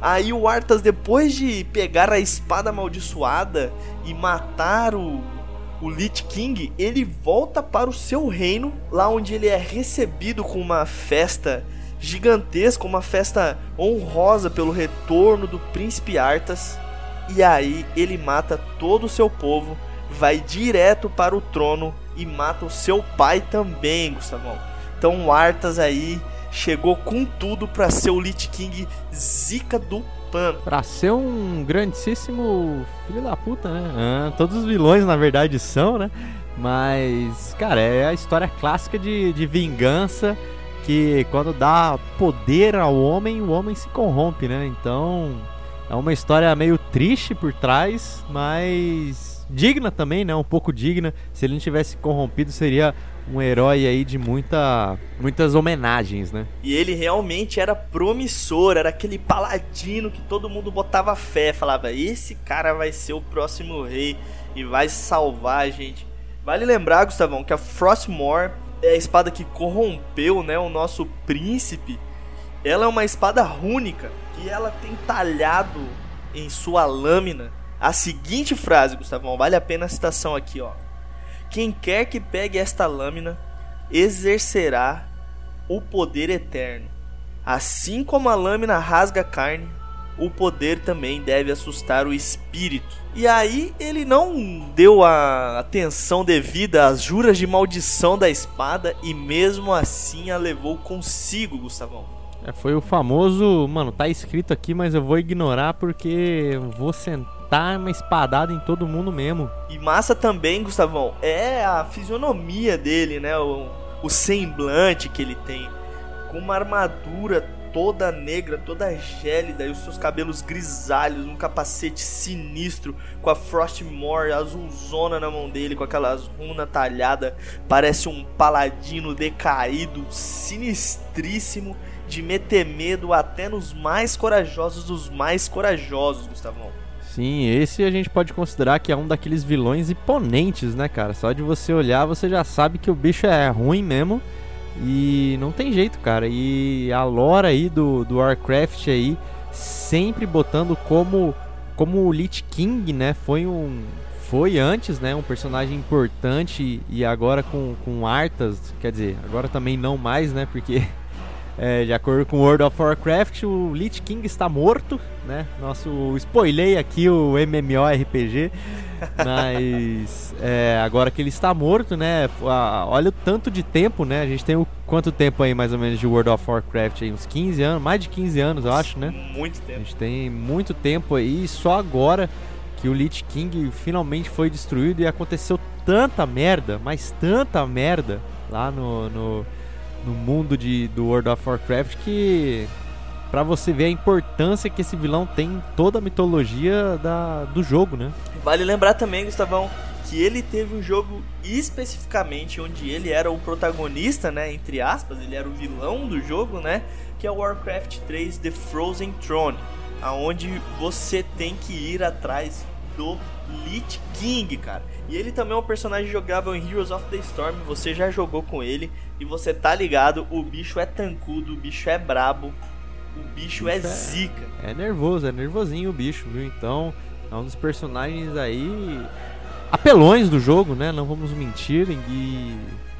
Aí o Arthas, depois de pegar a espada amaldiçoada e matar o, o Lich King, ele volta para o seu reino, lá onde ele é recebido com uma festa gigantesca, uma festa honrosa pelo retorno do príncipe Arthas. E aí ele mata todo o seu povo, vai direto para o trono e mata o seu pai também, Gustavão. Então o Arthas aí chegou com tudo para ser o Lich King zica do pano. Pra ser um grandíssimo filho da puta, né? Ah, todos os vilões, na verdade, são, né? Mas, cara, é a história clássica de, de vingança que quando dá poder ao homem, o homem se corrompe, né? Então, é uma história meio triste por trás, mas digna também, né? Um pouco digna. Se ele não tivesse corrompido, seria um herói aí de muita, muitas homenagens, né? E ele realmente era promissor, era aquele paladino que todo mundo botava fé, falava: esse cara vai ser o próximo rei e vai salvar a gente. Vale lembrar, Gustavão, que a Frostmourne é a espada que corrompeu, né, o nosso príncipe. Ela é uma espada rúnica e ela tem talhado em sua lâmina a seguinte frase, Gustavão, vale a pena a citação aqui, ó. Quem quer que pegue esta lâmina exercerá o poder eterno. Assim como a lâmina rasga a carne, o poder também deve assustar o espírito. E aí ele não deu a atenção devida às juras de maldição da espada e mesmo assim a levou consigo, Gustavão. É, foi o famoso, mano, tá escrito aqui, mas eu vou ignorar porque vou sentar uma espadada em todo mundo mesmo. E massa também, Gustavão, é a fisionomia dele, né? O, o semblante que ele tem. com uma armadura toda negra, toda gélida e os seus cabelos grisalhos, um capacete sinistro com a Frostmore azulzona na mão dele, com aquelas runas talhada, parece um paladino decaído, sinistríssimo de meter medo até nos mais corajosos dos mais corajosos, Gustavão. Sim, esse a gente pode considerar que é um daqueles vilões imponentes, né, cara? Só de você olhar, você já sabe que o bicho é ruim mesmo. E não tem jeito, cara. E a lore aí do, do Warcraft aí, sempre botando como como o Lich King, né? Foi um foi antes, né, um personagem importante e agora com, com Arthas, quer dizer, agora também não mais, né, porque é, de acordo com World of Warcraft, o Lich King está morto, né? Nosso spoilei aqui o MMORPG, mas é, agora que ele está morto, né? Olha o tanto de tempo, né? A gente tem o quanto tempo aí mais ou menos de World of Warcraft aí? Uns 15 anos, mais de 15 anos, eu acho, né? Muito tempo. A gente tem muito tempo aí, só agora que o Lich King finalmente foi destruído e aconteceu tanta merda, mas tanta merda lá no, no no mundo de, do World of Warcraft que para você ver a importância que esse vilão tem em toda a mitologia da, do jogo, né? Vale lembrar também, Gustavão, que ele teve um jogo especificamente onde ele era o protagonista, né, entre aspas, ele era o vilão do jogo, né, que é o Warcraft 3 The Frozen Throne, aonde você tem que ir atrás do Lich King, cara. E ele também é um personagem jogável em Heroes of the Storm. Você já jogou com ele e você tá ligado. O bicho é tancudo, o bicho é brabo, o bicho, é, é zica. É nervoso, é nervosinho o bicho, viu? Então é um dos personagens aí apelões do jogo, né? Não vamos mentir. E,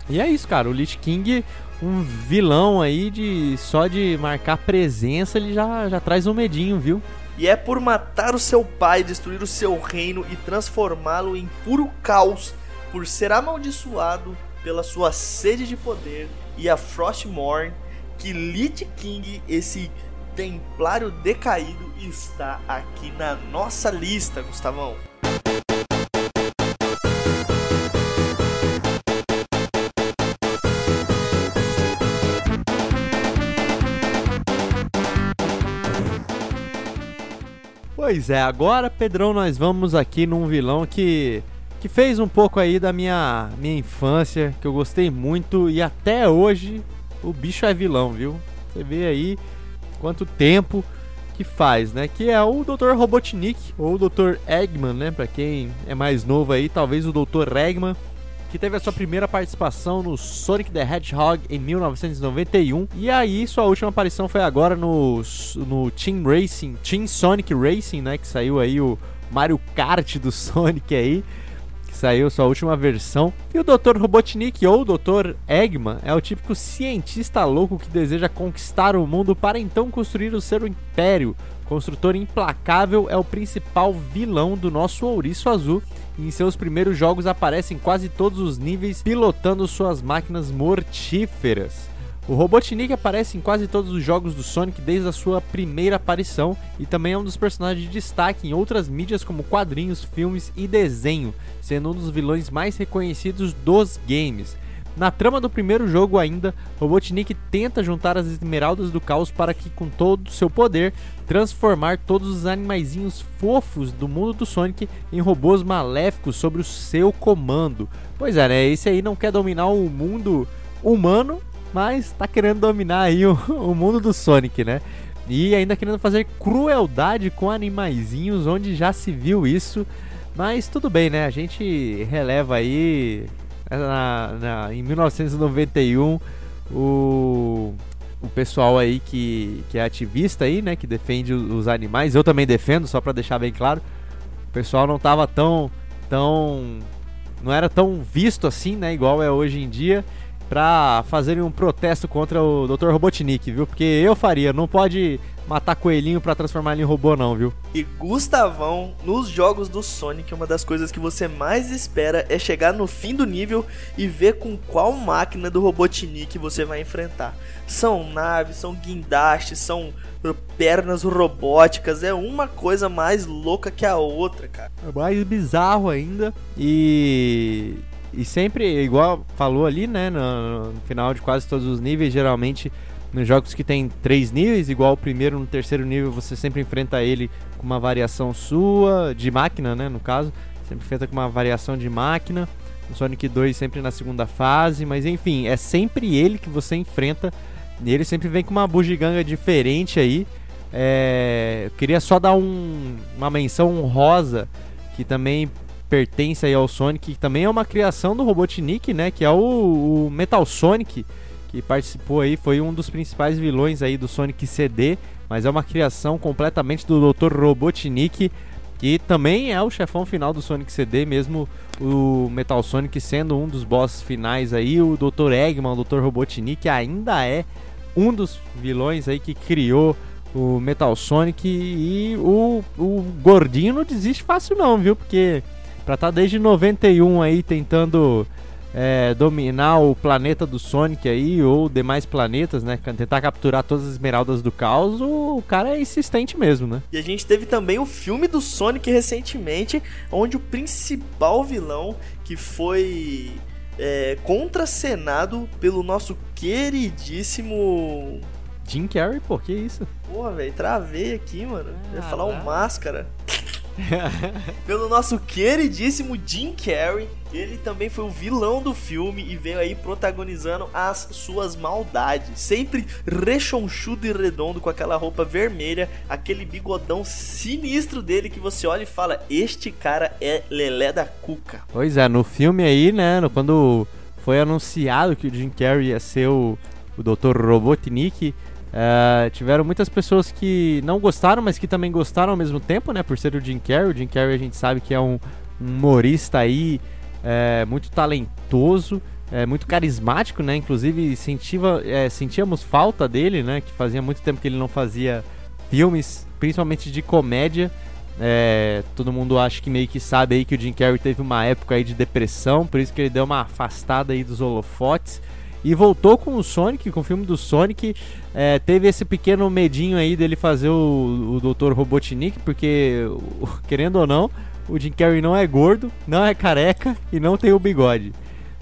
e é isso, cara. O Lich King, um vilão aí de só de marcar presença, ele já, já traz um medinho, viu? E é por matar o seu pai, destruir o seu reino e transformá-lo em puro caos, por ser amaldiçoado pela sua sede de poder e a Frostmourne, que Lich King, esse templário decaído, está aqui na nossa lista, Gustavão. Pois é, agora, Pedrão, nós vamos aqui num vilão que que fez um pouco aí da minha minha infância, que eu gostei muito e até hoje o bicho é vilão, viu? Você vê aí quanto tempo que faz, né? Que é o Dr. Robotnik ou o Dr. Eggman, né? Para quem é mais novo aí, talvez o Dr. Eggman que teve a sua primeira participação no Sonic the Hedgehog em 1991. E aí, sua última aparição foi agora no, no Team Racing, Team Sonic Racing, né? Que saiu aí o Mario Kart do Sonic aí. Que saiu sua última versão. E o Dr. Robotnik, ou Dr. Eggman, é o típico cientista louco que deseja conquistar o mundo para então construir o seu império. Construtor implacável é o principal vilão do nosso ouriço azul e em seus primeiros jogos aparece em quase todos os níveis pilotando suas máquinas mortíferas. O Robotnik aparece em quase todos os jogos do Sonic desde a sua primeira aparição e também é um dos personagens de destaque em outras mídias como quadrinhos, filmes e desenho, sendo um dos vilões mais reconhecidos dos games. Na trama do primeiro jogo ainda, Robotnik tenta juntar as esmeraldas do caos para que com todo o seu poder transformar todos os animaizinhos fofos do mundo do Sonic em robôs maléficos sobre o seu comando. Pois é, né? Esse aí não quer dominar o mundo humano, mas tá querendo dominar aí o, o mundo do Sonic, né? E ainda querendo fazer crueldade com animaizinhos, onde já se viu isso. Mas tudo bem, né? A gente releva aí na, na, em 1991, o, o pessoal aí que, que é ativista aí, né, que defende os animais, eu também defendo, só para deixar bem claro, o pessoal não tava tão, tão, não era tão visto assim, né, igual é hoje em dia, pra fazerem um protesto contra o Dr. Robotnik, viu? Porque eu faria, não pode matar coelhinho para transformar ele em robô não, viu? E Gustavão, nos jogos do Sonic, uma das coisas que você mais espera é chegar no fim do nível e ver com qual máquina do Robotnik você vai enfrentar. São naves, são guindastes, são pernas robóticas, é uma coisa mais louca que a outra, cara. É mais bizarro ainda e e sempre, igual falou ali, né, no, no final de quase todos os níveis, geralmente nos jogos que tem três níveis, igual o primeiro, no terceiro nível você sempre enfrenta ele com uma variação sua, de máquina, né, no caso. Sempre enfrenta com uma variação de máquina. No Sonic 2 sempre na segunda fase, mas enfim, é sempre ele que você enfrenta. E ele sempre vem com uma bugiganga diferente aí. É, eu queria só dar um, uma menção honrosa que também pertence aí ao Sonic, que também é uma criação do Robotnik, né? Que é o, o, Metal Sonic, que participou aí, foi um dos principais vilões aí do Sonic CD, mas é uma criação completamente do Dr. Robotnik, que também é o chefão final do Sonic CD, mesmo o Metal Sonic sendo um dos bosses finais aí, o Dr. Eggman, o Dr. Robotnik ainda é um dos vilões aí que criou o Metal Sonic e o, o gordinho não desiste fácil não, viu? Porque pra estar tá desde 91 aí tentando é, dominar o planeta do Sonic aí, ou demais planetas, né? Tentar capturar todas as esmeraldas do caos, o cara é insistente mesmo, né? E a gente teve também o filme do Sonic recentemente, onde o principal vilão, que foi é, contracenado pelo nosso queridíssimo Jim Carrey, pô, que isso? Porra, velho, travei aqui, mano. Ah, ia falar um máscara. Pelo nosso queridíssimo Jim Carrey, ele também foi o vilão do filme e veio aí protagonizando as suas maldades. Sempre rechonchudo e redondo com aquela roupa vermelha, aquele bigodão sinistro dele que você olha e fala: Este cara é Lelé da Cuca. Pois é, no filme aí, né, quando foi anunciado que o Jim Carrey ia ser o, o Dr. Robotnik Uh, tiveram muitas pessoas que não gostaram, mas que também gostaram ao mesmo tempo, né? Por ser o Jim Carrey. O Jim Carrey a gente sabe que é um, um humorista aí é, muito talentoso, é, muito carismático, né? Inclusive sentiva, é, sentíamos falta dele, né? Que fazia muito tempo que ele não fazia filmes, principalmente de comédia. É, todo mundo acha que meio que sabe aí que o Jim Carrey teve uma época aí de depressão, por isso que ele deu uma afastada aí dos holofotes e voltou com o Sonic, com o filme do Sonic. É, teve esse pequeno medinho aí dele fazer o, o Dr. Robotnik, porque, querendo ou não, o Jim Carrey não é gordo, não é careca e não tem o bigode.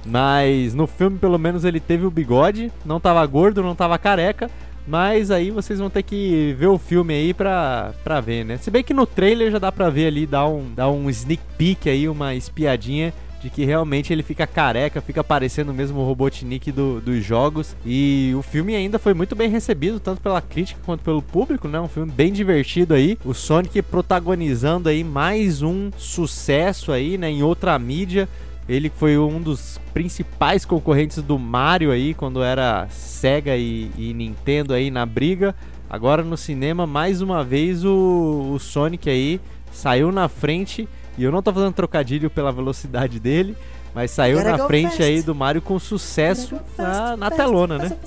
Mas no filme, pelo menos, ele teve o bigode, não tava gordo, não tava careca. Mas aí vocês vão ter que ver o filme aí pra, pra ver, né? Se bem que no trailer já dá pra ver ali, dá um, dá um sneak peek aí, uma espiadinha de que realmente ele fica careca, fica parecendo mesmo o Robotnik do, dos jogos. E o filme ainda foi muito bem recebido, tanto pela crítica quanto pelo público, né? Um filme bem divertido aí. O Sonic protagonizando aí mais um sucesso aí, né? Em outra mídia. Ele foi um dos principais concorrentes do Mario aí, quando era Sega e, e Nintendo aí na briga. Agora no cinema, mais uma vez, o, o Sonic aí saiu na frente e eu não tô fazendo trocadilho pela velocidade dele, mas saiu na frente fast. aí do Mario com sucesso fast, na, na telona, né?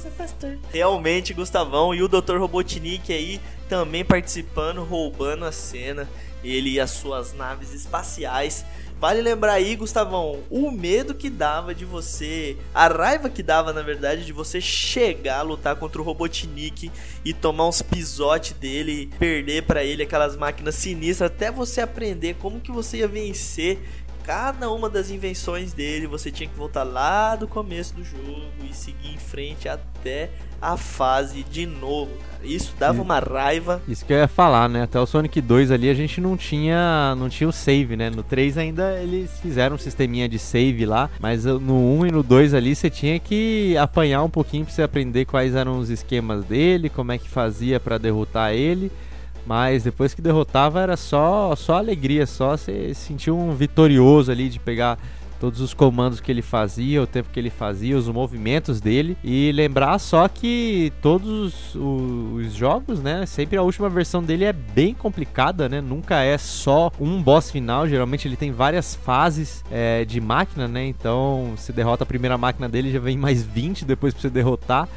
Realmente, Gustavão e o Dr. Robotnik aí também participando, roubando a cena. Ele e as suas naves espaciais Vale lembrar aí, Gustavão, o medo que dava de você, a raiva que dava, na verdade, de você chegar a lutar contra o Robotnik e tomar uns pisotes dele, perder para ele aquelas máquinas sinistras, até você aprender como que você ia vencer cada uma das invenções dele, você tinha que voltar lá do começo do jogo e seguir em frente até a fase de novo, cara. Isso dava uma raiva. Isso que eu ia falar, né? Até o Sonic 2 ali a gente não tinha, não tinha o save, né? No 3 ainda eles fizeram um sisteminha de save lá, mas no 1 e no 2 ali você tinha que apanhar um pouquinho pra você aprender quais eram os esquemas dele, como é que fazia para derrotar ele. Mas depois que derrotava era só, só alegria, só você sentiu um vitorioso ali de pegar todos os comandos que ele fazia, o tempo que ele fazia, os movimentos dele. E lembrar só que todos os, jogos, né? Sempre a última versão dele é bem complicada, né? Nunca é só um boss final. Geralmente ele tem várias fases é, de máquina, né? Então, se derrota a primeira máquina dele, já vem mais 20 depois pra você derrotar.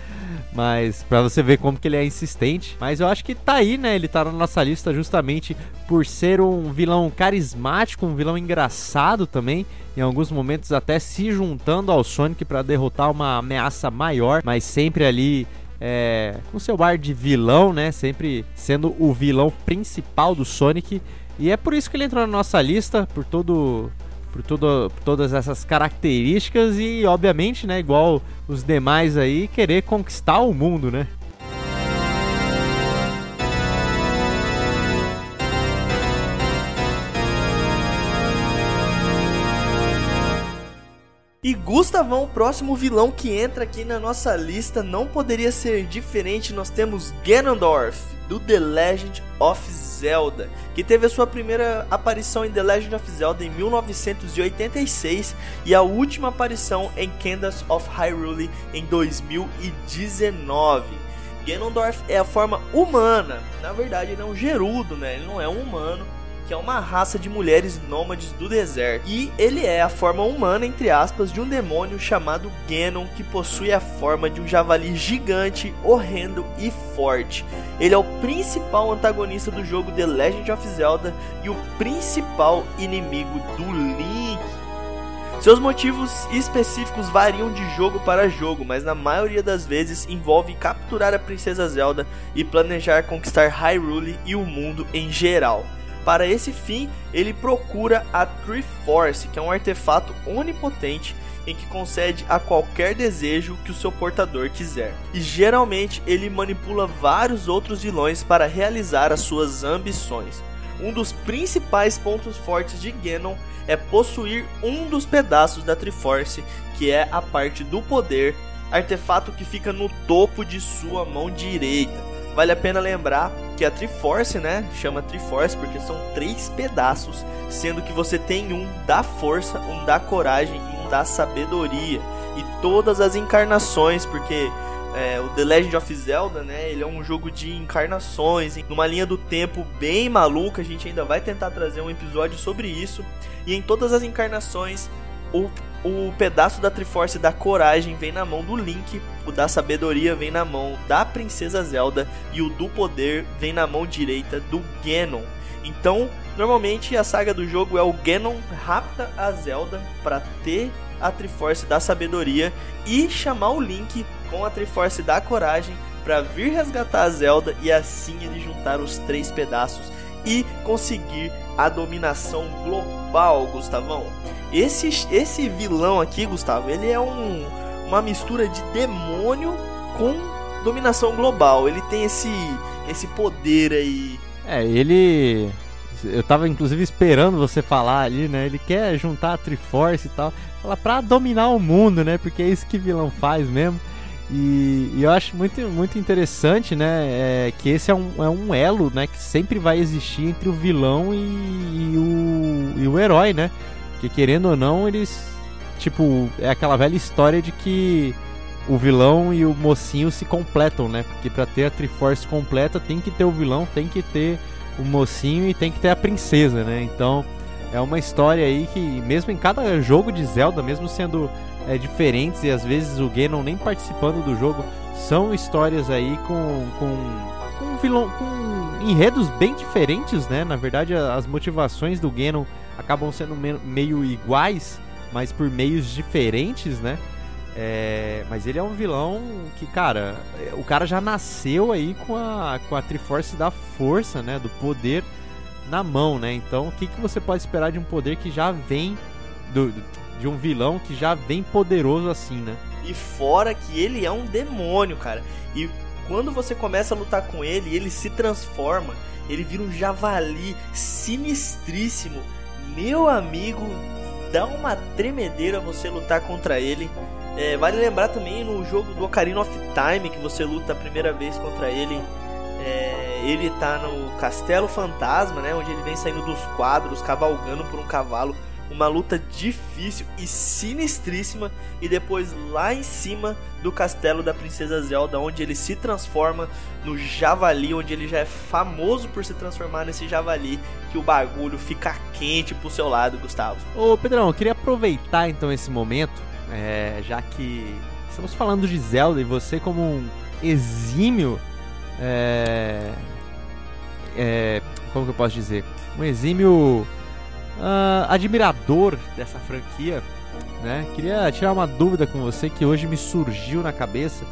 Mas para você ver como que ele é insistente. Mas eu acho que tá aí, né? Ele tá na nossa lista justamente por ser um vilão carismático, um vilão engraçado também. Em alguns momentos até se juntando ao Sonic para derrotar uma ameaça maior, mas sempre ali é, com seu ar de vilão, né? Sempre sendo o vilão principal do Sonic. E é por isso que ele entrou na nossa lista, por todo por, tudo, todas essas características e, obviamente, né, igual os demais aí, querer conquistar o mundo, né? E Gustavão, o próximo vilão que entra aqui na nossa lista, não poderia ser diferente. Nós temos Ganondorf, do The Legend of Zelda, que teve a sua primeira aparição em The Legend of Zelda em 1986 e a última aparição em Candace of Hyrule em 2019. Ganondorf é a forma humana, na verdade ele é um gerudo, né? Ele não é um humano, que é uma raça de mulheres nômades do deserto. E ele é a forma humana, entre aspas, de um demônio chamado Ganon, que possui a forma de um javali gigante, horrendo e forte. Ele é o principal antagonista do jogo The Legend of Zelda e o principal inimigo do Link. Seus motivos específicos variam de jogo para jogo, mas na maioria das vezes envolve capturar a Princesa Zelda e planejar conquistar Hyrule e o mundo em geral. Para esse fim, ele procura a Triforce, que é um artefato onipotente em que concede a qualquer desejo que o seu portador quiser. E geralmente ele manipula vários outros vilões para realizar as suas ambições. Um dos principais pontos fortes de Ganon é possuir um dos pedaços da Triforce, que é a parte do poder, artefato que fica no topo de sua mão direita. Vale a pena lembrar que a Triforce, né, chama Triforce porque são três pedaços, sendo que você tem um da força, um da coragem e um da sabedoria. E todas as encarnações, porque é, o The Legend of Zelda, né, ele é um jogo de encarnações, numa linha do tempo bem maluca, a gente ainda vai tentar trazer um episódio sobre isso. E em todas as encarnações, o o pedaço da Triforce da coragem vem na mão do Link, o da sabedoria vem na mão da Princesa Zelda e o do poder vem na mão direita do Ganon. Então, normalmente a saga do jogo é o Ganon rapta a Zelda para ter a Triforce da sabedoria e chamar o Link com a Triforce da coragem para vir resgatar a Zelda e assim ele juntar os três pedaços e conseguir a dominação global, Gustavão. Esse, esse vilão aqui, Gustavo, ele é um, uma mistura de demônio com dominação global. Ele tem esse, esse poder aí. É, ele. Eu tava inclusive esperando você falar ali, né? Ele quer juntar a Triforce e tal. Fala pra dominar o mundo, né? Porque é isso que vilão faz mesmo. E, e eu acho muito, muito interessante, né? É, que esse é um, é um elo, né? Que sempre vai existir entre o vilão e, e o, e o herói, né? Porque querendo ou não, eles. Tipo, é aquela velha história de que o vilão e o mocinho se completam, né? Porque pra ter a Triforce completa tem que ter o vilão, tem que ter o mocinho e tem que ter a princesa, né? Então é uma história aí que, mesmo em cada jogo de Zelda, mesmo sendo é, diferentes e às vezes o Ganon nem participando do jogo, são histórias aí com, com, com, vilão, com enredos bem diferentes, né? Na verdade, as motivações do Ganon acabam sendo meio iguais, mas por meios diferentes, né? É, mas ele é um vilão que, cara, o cara já nasceu aí com a, com a Triforce da força, né? Do poder na mão, né? Então, o que, que você pode esperar de um poder que já vem do, de um vilão que já vem poderoso assim, né? E fora que ele é um demônio, cara. E quando você começa a lutar com ele, ele se transforma, ele vira um javali sinistríssimo meu amigo, dá uma tremedeira você lutar contra ele. É, vale lembrar também no jogo do Ocarina of Time que você luta a primeira vez contra ele. É, ele tá no Castelo Fantasma, né? Onde ele vem saindo dos quadros, cavalgando por um cavalo uma luta difícil e sinistríssima e depois lá em cima do castelo da princesa Zelda, onde ele se transforma no javali, onde ele já é famoso por se transformar nesse javali, que o bagulho fica quente pro seu lado, Gustavo. Ô Pedrão, eu queria aproveitar então esse momento, é, já que estamos falando de Zelda e você como um exímio é, é, como que eu posso dizer? Um exímio uh, admirador dessa franquia, né? Queria tirar uma dúvida com você que hoje me surgiu na cabeça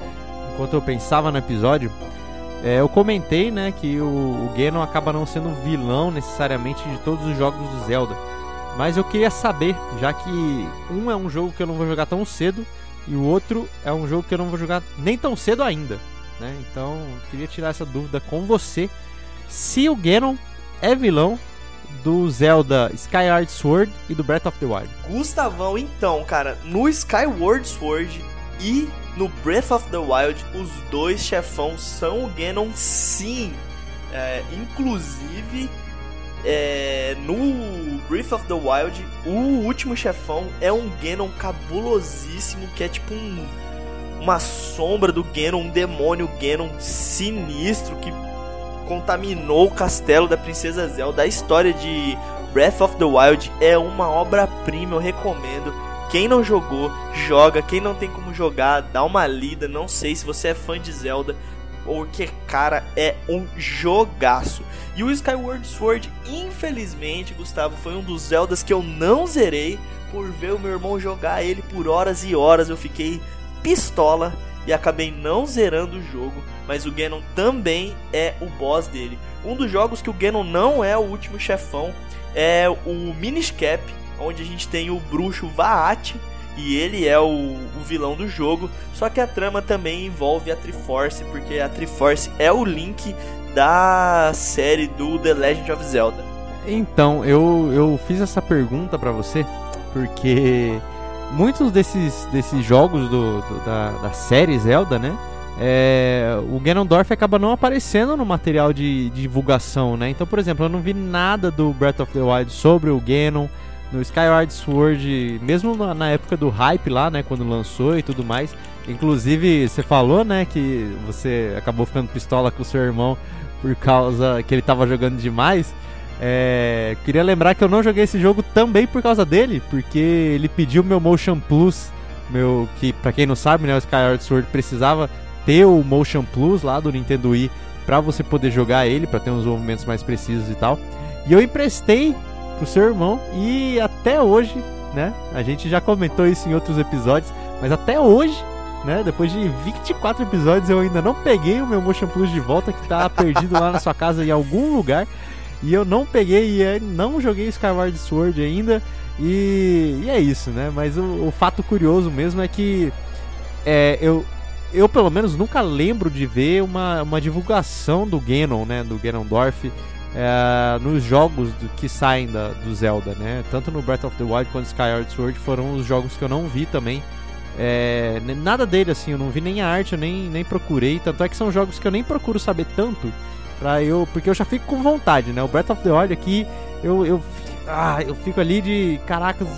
enquanto eu pensava no episódio. É, eu comentei, né, que o, o Ganon acaba não sendo vilão necessariamente de todos os jogos do Zelda. Mas eu queria saber, já que um é um jogo que eu não vou jogar tão cedo e o outro é um jogo que eu não vou jogar nem tão cedo ainda, né? Então, queria tirar essa dúvida com você. Se o Ganon é vilão do Zelda Skyward Sword e do Breath of the Wild? Gustavão, então, cara, no Skyward Sword e no Breath of the Wild, os dois chefões são o Ganon, sim. É, inclusive, é, no Breath of the Wild, o último chefão é um Ganon cabulosíssimo, que é tipo um, uma sombra do Ganon, um demônio Ganon sinistro que contaminou o castelo da Princesa Zelda. A história de Breath of the Wild é uma obra-prima, eu recomendo. Quem não jogou, joga. Quem não tem como jogar, dá uma lida. Não sei se você é fã de Zelda, porque, cara, é um jogaço. E o Skyward Sword, infelizmente, Gustavo, foi um dos Zeldas que eu não zerei por ver o meu irmão jogar ele por horas e horas. Eu fiquei pistola e acabei não zerando o jogo, mas o Ganon também é o boss dele. Um dos jogos que o Ganon não é o último chefão é o Minish Cap, onde a gente tem o bruxo Vaat e ele é o, o, vilão do jogo. Só que a trama também envolve a Triforce, porque a Triforce é o Link da série do The Legend of Zelda. Então, eu, eu fiz essa pergunta para você porque muitos desses, desses jogos do, do da, da série Zelda, né? É, o Ganondorf acaba não aparecendo no material de, de, divulgação, né? Então, por exemplo, eu não vi nada do Breath of the Wild sobre o Ganon. No Skyward Sword, mesmo na, na, época do hype lá, né? Quando lançou e tudo mais. Inclusive, você falou, né? Que você acabou ficando pistola com o seu irmão por causa que ele tava jogando demais. É, queria lembrar que eu não joguei esse jogo também por causa dele, porque ele pediu meu Motion Plus, meu que para quem não sabe, né, o Skyward Sword precisava ter o Motion Plus lá do Nintendo Wii para você poder jogar ele, para ter uns movimentos mais precisos e tal. E eu emprestei pro seu irmão e até hoje, né? A gente já comentou isso em outros episódios, mas até hoje, né, depois de 24 episódios eu ainda não peguei o meu Motion Plus de volta que tá perdido lá na sua casa em algum lugar. E eu não peguei e não joguei Skyward Sword ainda. E, e é isso, né? Mas o, o, fato curioso mesmo é que é, eu, eu, pelo menos, nunca lembro de ver uma, uma divulgação do Ganon, né? Do Ganondorf. É, nos jogos do, que saem da, do Zelda, né? Tanto no Breath of the Wild quanto Skyward Sword foram os jogos que eu não vi também. É, nada dele assim, eu não vi nem a arte, eu nem, nem procurei. Tanto é que são jogos que eu nem procuro saber tanto Eu, porque eu já fico com vontade, né? O Breath of the Wild aqui, eu, eu, ah, eu fico ali de caracas,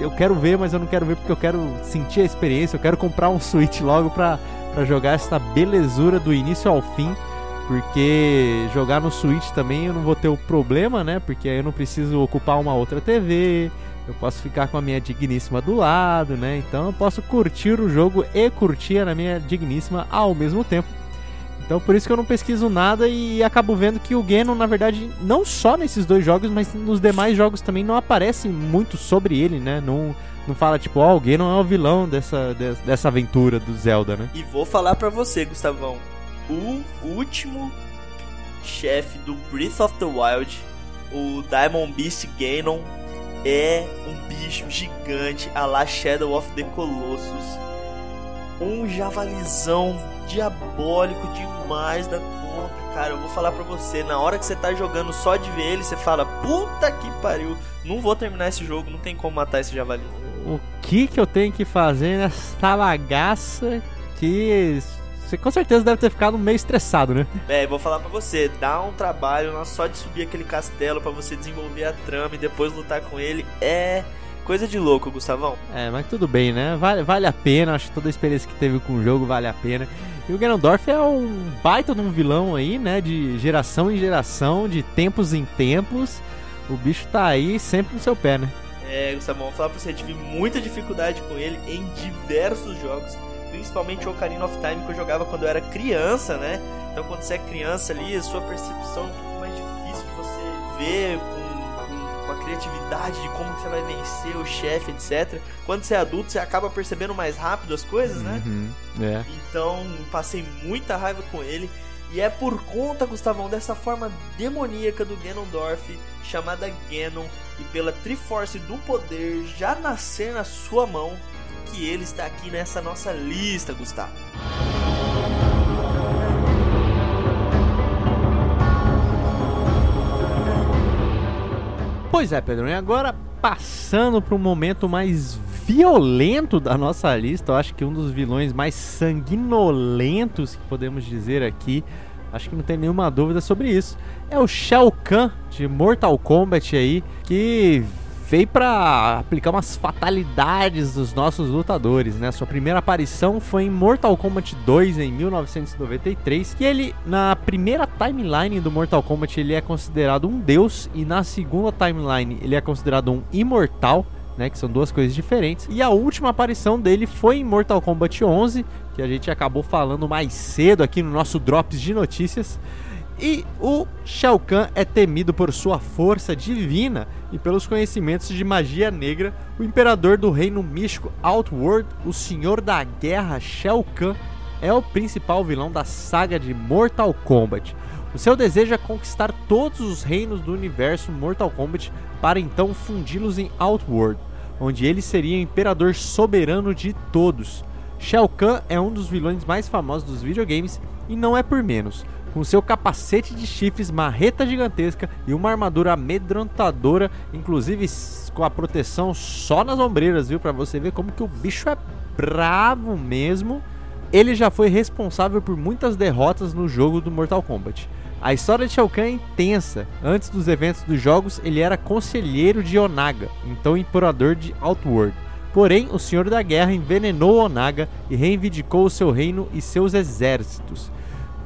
eu quero ver, mas eu não quero ver porque eu quero sentir a experiência, eu quero comprar um Switch logo pra jogar essa belezura do início ao fim. Porque jogar no Switch também eu não vou ter o problema, né? Porque aí eu não preciso ocupar uma outra TV, eu posso ficar com a minha digníssima do lado, né? Então eu posso curtir o jogo e curtir a minha digníssima ao mesmo tempo. Então por isso que eu não pesquiso nada e acabo vendo que o Ganon, na verdade, não só nesses dois jogos, mas nos demais jogos também não aparece muito sobre ele, né? Não, não fala tipo, ó, oh, o Ganon é o vilão dessa, dessa aventura do Zelda, né? E vou falar para você, Gustavão. O último chefe do Breath of the Wild, o Diamond Beast Ganon, é um bicho gigante a la Shadow of the Colossus. Um javalizão diabólico demais da conta, cara. Eu vou falar pra você, na hora que você tá jogando só de ver ele, você fala, puta que pariu, não vou terminar esse jogo, não tem como matar esse javali. O que que eu tenho que fazer nessa bagaça que você com certeza deve ter ficado meio estressado, né? É, vou falar pra você, dá um trabalho só de subir aquele castelo para você desenvolver a trama e depois lutar com ele é Coisa de louco, Gustavão. É, mas tudo bem, né? Vale, vale a pena, acho que toda a experiência que teve com o jogo vale a pena. E o Ganondorf é um baita de um vilão aí, né? De geração em geração, de tempos em tempos. O bicho tá aí sempre no seu pé, né? É, Gustavão, vou falar pra você, tive muita dificuldade com ele em diversos jogos. Principalmente o Ocarina of Time que eu jogava quando eu era criança, né? Então quando você é criança ali, a sua percepção é um pouco mais difícil de você ver com a criatividade de como você vai vencer o chefe, etc. Quando você é adulto, você acaba percebendo mais rápido as coisas, né? Uhum, é. Então, passei muita raiva com ele. E é por conta, Gustavão, dessa forma demoníaca do Ganondorf, chamada Ganon, e pela Triforce do Poder já nascer na sua mão, que ele está aqui nessa nossa lista, Gustavo. Pois é, Pedro, e agora passando para um momento mais violento da nossa lista, eu acho que um dos vilões mais sanguinolentos que podemos dizer aqui, acho que não tem nenhuma dúvida sobre isso, é o Shao Kahn de Mortal Kombat aí, que veio para aplicar umas fatalidades dos nossos lutadores, né? Sua primeira aparição foi em Mortal Kombat 2 em 1993, que ele na primeira timeline do Mortal Kombat ele é considerado um deus e na segunda timeline ele é considerado um imortal. Né, que são duas coisas diferentes. E a última aparição dele foi em Mortal Kombat 11, que a gente acabou falando mais cedo aqui no nosso Drops de Notícias. E o Shao Kahn é temido por sua força divina e pelos conhecimentos de magia negra. O imperador do reino místico Outworld, o Senhor da Guerra Shao Kahn, é o principal vilão da saga de Mortal Kombat. O seu desejo é conquistar todos os reinos do universo Mortal Kombat para então fundi-los em Outworld, onde ele seria o imperador soberano de todos. Shao Kahn é um dos vilões mais famosos dos videogames e não é por menos com seu capacete de chifres, marreta gigantesca e uma armadura amedrontadora, inclusive com a proteção só nas ombreiras, viu? Para você ver como que o bicho é bravo mesmo. Ele já foi responsável por muitas derrotas no jogo do Mortal Kombat. A história de Shao Kahn é intensa. Antes dos eventos dos jogos, ele era conselheiro de Onaga, então imperador de Outworld. Porém, o Senhor da Guerra envenenou Onaga e reivindicou o seu reino e seus exércitos.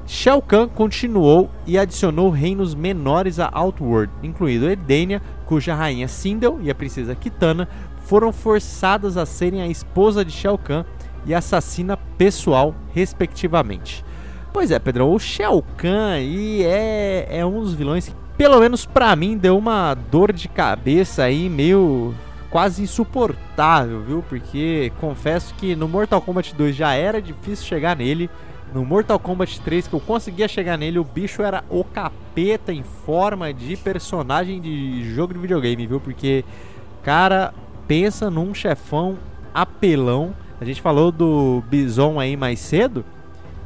Shao Kahn continuou e adicionou reinos menores a Outworld, incluindo Edenia, cuja rainha Sindel e a princesa Kitana foram forçadas a serem a esposa de Shao Kahn e assassina pessoal, respectivamente. Pois é, Pedrão, o Shao Kahn aí é, é um dos vilões que, pelo menos para mim, deu uma dor de cabeça aí meio quase insuportável, viu? Porque confesso que no Mortal Kombat 2 já era difícil chegar nele. No Mortal Kombat 3 que eu conseguia chegar nele, o bicho era o capeta em forma de personagem de jogo de videogame, viu? Porque, cara, pensa num chefão apelão. A gente falou do Bison aí mais cedo.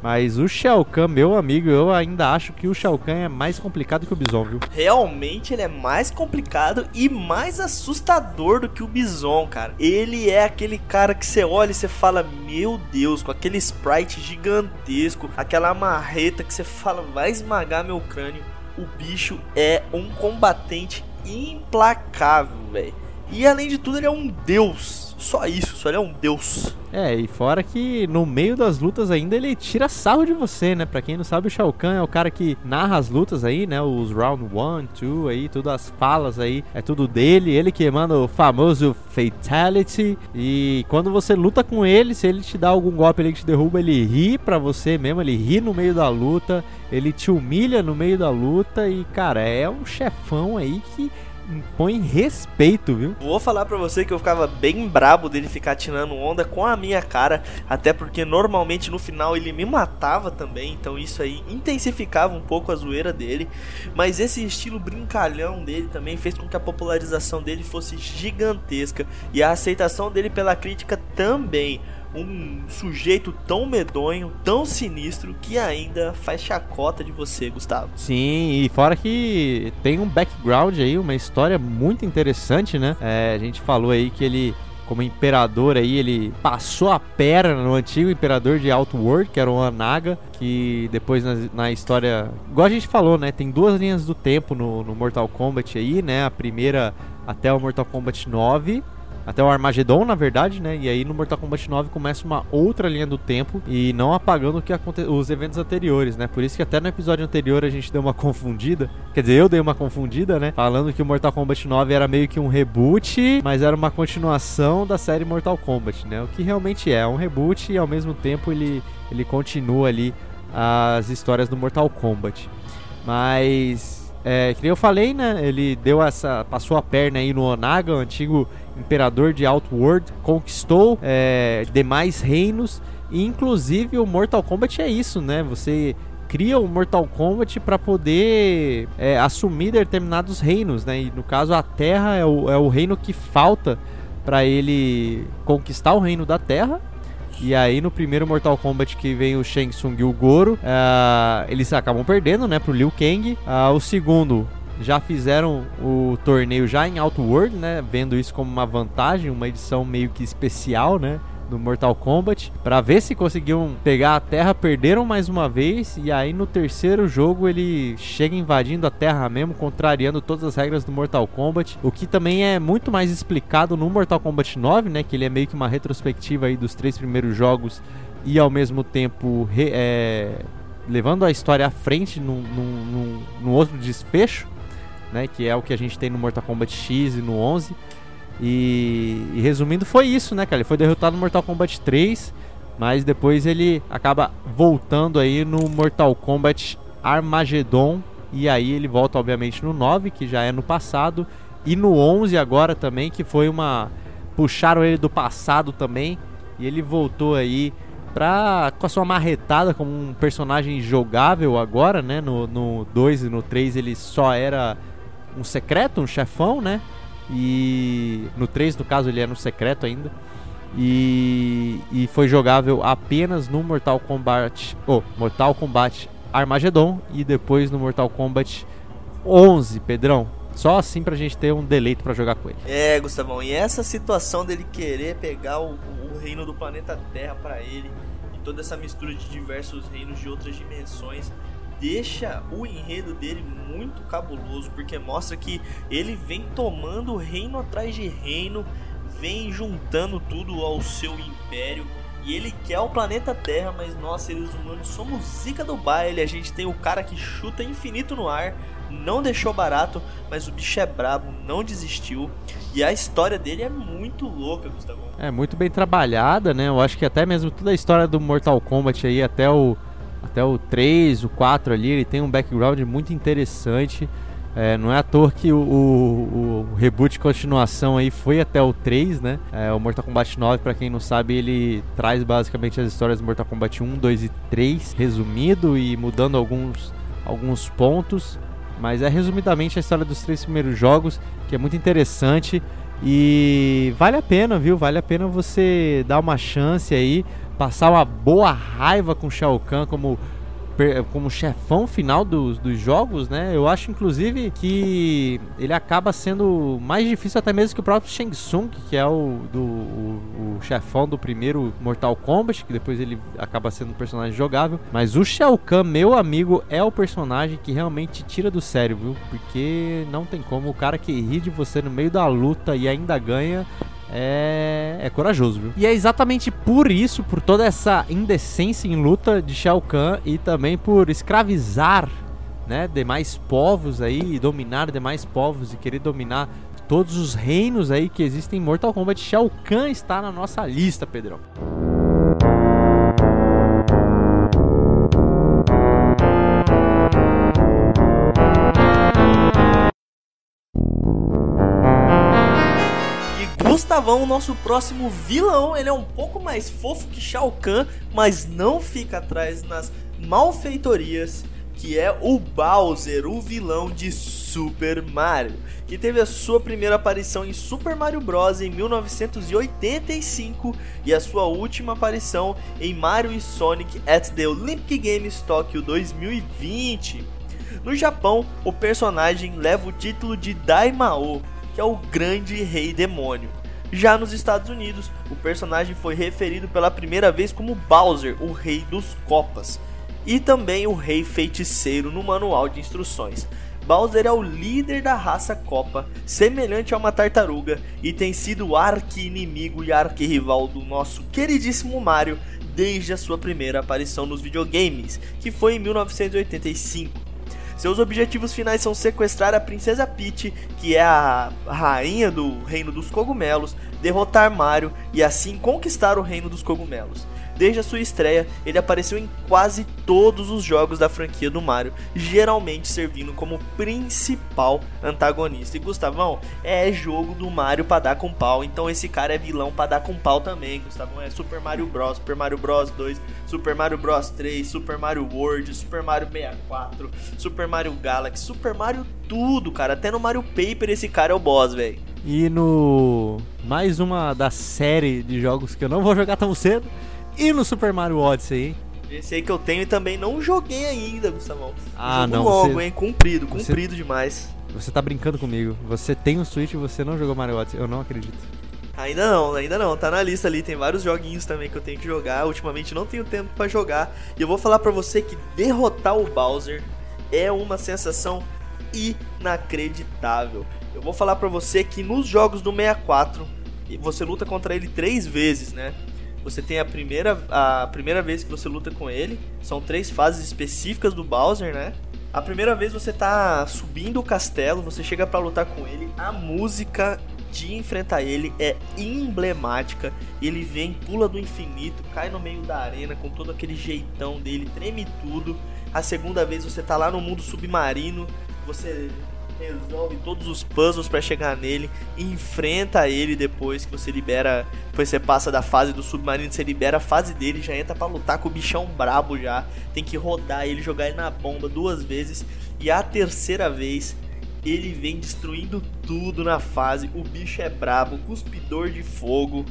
Mas o Shao Kahn, meu amigo, eu ainda acho que o Shao Kahn é mais complicado que o Bison, viu? Realmente ele é mais complicado e mais assustador do que o Bison, cara. Ele é aquele cara que você olha e você fala, meu Deus, com aquele sprite gigantesco, aquela marreta que você fala, vai esmagar meu crânio. O bicho é um combatente implacável, velho. E além de tudo, ele é um deus. Só isso, só ele é um deus. É, e fora que no meio das lutas ainda ele tira sarro de você, né? Pra quem não sabe, o Shao Kahn é o cara que narra as lutas aí, né? Os round 1, 2 aí, todas as falas aí, é tudo dele. Ele que manda o famoso Fatality. E quando você luta com ele, se ele te dá algum golpe que te derruba, ele ri pra você mesmo, ele ri no meio da luta, ele te humilha no meio da luta. E, cara, é um chefão aí que impõe respeito, viu? Vou falar pra você que eu ficava bem brabo dele ficar tirando onda com a minha cara, até porque normalmente no final ele me matava também, então isso aí intensificava um pouco a zoeira dele. Mas esse estilo brincalhão dele também fez com que a popularização dele fosse gigantesca e a aceitação dele pela crítica também um sujeito tão medonho, tão sinistro, que ainda faz chacota de você, Gustavo. Sim, e fora que tem um background aí, uma história muito interessante, né? É, a gente falou aí que ele como imperador aí, ele passou a perna no antigo imperador de Outworld, que era o Anaga, que depois na, na, história, igual a gente falou, né, tem duas linhas do tempo no, no Mortal Kombat aí, né, a primeira até o Mortal Kombat 9, até o Armageddon, na verdade, né? E aí no Mortal Kombat 9 começa uma outra linha do tempo e não apagando o que aconte... os eventos anteriores, né? Por isso que até no episódio anterior a gente deu uma confundida. Quer dizer, eu dei uma confundida, né? Falando que o Mortal Kombat 9 era meio que um reboot, mas era uma continuação da série Mortal Kombat, né? O que realmente é, é um reboot e ao mesmo tempo ele, ele continua ali as histórias do Mortal Kombat. Mas é, que eu falei, né? Ele deu essa. passou a perna aí no Onaga, o antigo imperador de Outworld, conquistou é, demais reinos e inclusive o Mortal Kombat é isso, né? Você cria o Mortal Kombat para poder é, assumir determinados reinos, né? E no caso a Terra é o, é o reino que falta para ele conquistar o reino da Terra. E aí no primeiro Mortal Kombat que vem o Shang Tsung e o Goro, uh, eles acabam perdendo, né, pro Liu Kang. Uh, o segundo já fizeram o torneio já em Outworld, né? Vendo isso como uma vantagem, uma edição meio que especial, né? Do Mortal Kombat para ver se conseguiam pegar a Terra, perderam mais uma vez e aí no terceiro jogo ele chega invadindo a Terra mesmo, contrariando todas as regras do Mortal Kombat, o que também é muito mais explicado no Mortal Kombat 9, né, que ele é meio que uma retrospectiva aí dos três primeiros jogos e ao mesmo tempo é, levando a história à frente num, num, num, num outro desfecho, né, que é o que a gente tem no Mortal Kombat X e no 11. E, e, resumindo, foi isso, né, cara? Ele foi derrotado no Mortal Kombat 3, mas depois ele acaba voltando aí no Mortal Kombat Armageddon. E aí ele volta, obviamente, no 9, que já é no passado, e no 11 agora também, que foi uma. Puxaram ele do passado também, e ele voltou aí pra, com a sua marretada como um personagem jogável agora, né? No, no 2 e no 3 ele só era um secreto, um chefão, né? E no 3, no caso, ele é no secreto ainda. E, e foi jogável apenas no Mortal Kombat, oh, Mortal Kombat Armageddon e depois no Mortal Kombat 11, Pedrão. Só assim pra gente ter um deleito para jogar com ele. É, Gustavão, e essa situação dele querer pegar o, o reino do planeta Terra para ele e toda essa mistura de diversos reinos de outras dimensões deixa o enredo dele muito cabuloso, porque mostra que ele vem tomando reino atrás de reino, vem juntando tudo ao seu império. E ele quer o planeta Terra, mas nós seres humanos somos zica do baile. A gente tem o cara que chuta infinito no ar, não deixou barato, mas o bicho é brabo, não desistiu. E a história dele é muito louca, Gustavo. É muito bem trabalhada, né? Eu acho que até mesmo toda a história do Mortal Kombat aí, até o até o 3, o 4 ali, ele tem um background muito interessante. É, não é à toa que o, o, o, reboot continuação aí foi até o 3, né? É, o Mortal Kombat 9, para quem não sabe, ele traz basicamente as histórias do Mortal Kombat 1, 2 e 3, resumido e mudando alguns, alguns pontos. Mas é resumidamente a história dos três primeiros jogos, que é muito interessante. E vale a pena, viu? Vale a pena você dar uma chance aí passar uma boa raiva com Shao Kahn como como chefão final dos, dos jogos, né? Eu acho inclusive que ele acaba sendo mais difícil até mesmo que o próprio Shang Tsung, que é o, do, o, o chefão do primeiro Mortal Kombat, que depois ele acaba sendo um personagem jogável. Mas o Shao Kahn, meu amigo, é o personagem que realmente tira do sério, viu? Porque não tem como o cara que ri de você no meio da luta e ainda ganha é, é corajoso, viu? E é exatamente por isso, por toda essa indecência em luta de Shao Kahn e também por escravizar né, demais povos aí, e dominar demais povos e querer dominar todos os reinos aí que existem em Mortal Kombat, Shao Kahn está na nossa lista, Pedrão. Gustavão, o nosso próximo vilão, ele é um pouco mais fofo que Shao Kahn, mas não fica atrás nas malfeitorias, que é o Bowser, o vilão de Super Mario, que teve a sua primeira aparição em Super Mario Bros. em 1985 e a sua última aparição em Mario e Sonic at the Olympic Games Tokyo 2020. No Japão, o personagem leva o título de Daimao, que é o grande rei demônio. Já nos Estados Unidos, o personagem foi referido pela primeira vez como Bowser, o Rei dos Copas, e também o Rei Feiticeiro no manual de instruções. Bowser é o líder da raça Copa, semelhante a uma tartaruga, e tem sido arqui-inimigo e arqui-rival do nosso queridíssimo Mario desde a sua primeira aparição nos videogames, que foi em 1985. Seus objetivos finais são sequestrar a Princesa Peach, que é a rainha do Reino dos Cogumelos, derrotar Mario e assim conquistar o Reino dos Cogumelos. Desde a sua estreia, ele apareceu em quase todos os jogos da franquia do Mario, geralmente servindo como principal antagonista. E Gustavão, é jogo do Mario para dar com pau, então esse cara é vilão para dar com pau também, Gustavão. É Super Mario Bros, Super Mario Bros 2, Super Mario Bros 3, Super Mario World, Super Mario 64, Super Mario Galaxy, Super Mario tudo, cara. Até no Mario Paper esse cara é o boss, velho. E no mais uma da série de jogos que eu não vou jogar tão cedo, e no Super Mario Odyssey, Esse aí que eu tenho e também não joguei ainda, Gustavão. Ah, Jogo não. longo, você... hein? Comprido, comprido você... demais. Você tá brincando comigo. Você tem um Switch e você não jogou Mario Odyssey. Eu não acredito. Ainda não, ainda não. Tá na lista ali, tem vários joguinhos também que eu tenho que jogar. Ultimamente não tenho tempo para jogar. E eu vou falar para você que derrotar o Bowser é uma sensação inacreditável. Eu vou falar para você que nos jogos do 64 você luta contra ele três vezes, né? Você tem a primeira, a primeira vez que você luta com ele, são três fases específicas do Bowser, né? A primeira vez você tá subindo o castelo, você chega para lutar com ele, a música de enfrentar ele é emblemática. Ele vem, pula do infinito, cai no meio da arena com todo aquele jeitão dele, treme tudo. A segunda vez você tá lá no mundo submarino, você resolve todos os puzzles para chegar nele, enfrenta ele depois que você libera, depois você passa da fase do submarino, você libera a fase dele, já entra para lutar com o bichão brabo já, tem que rodar ele, jogar ele na bomba duas vezes e a terceira vez ele vem destruindo tudo na fase. O bicho é brabo, cuspidor de fogo,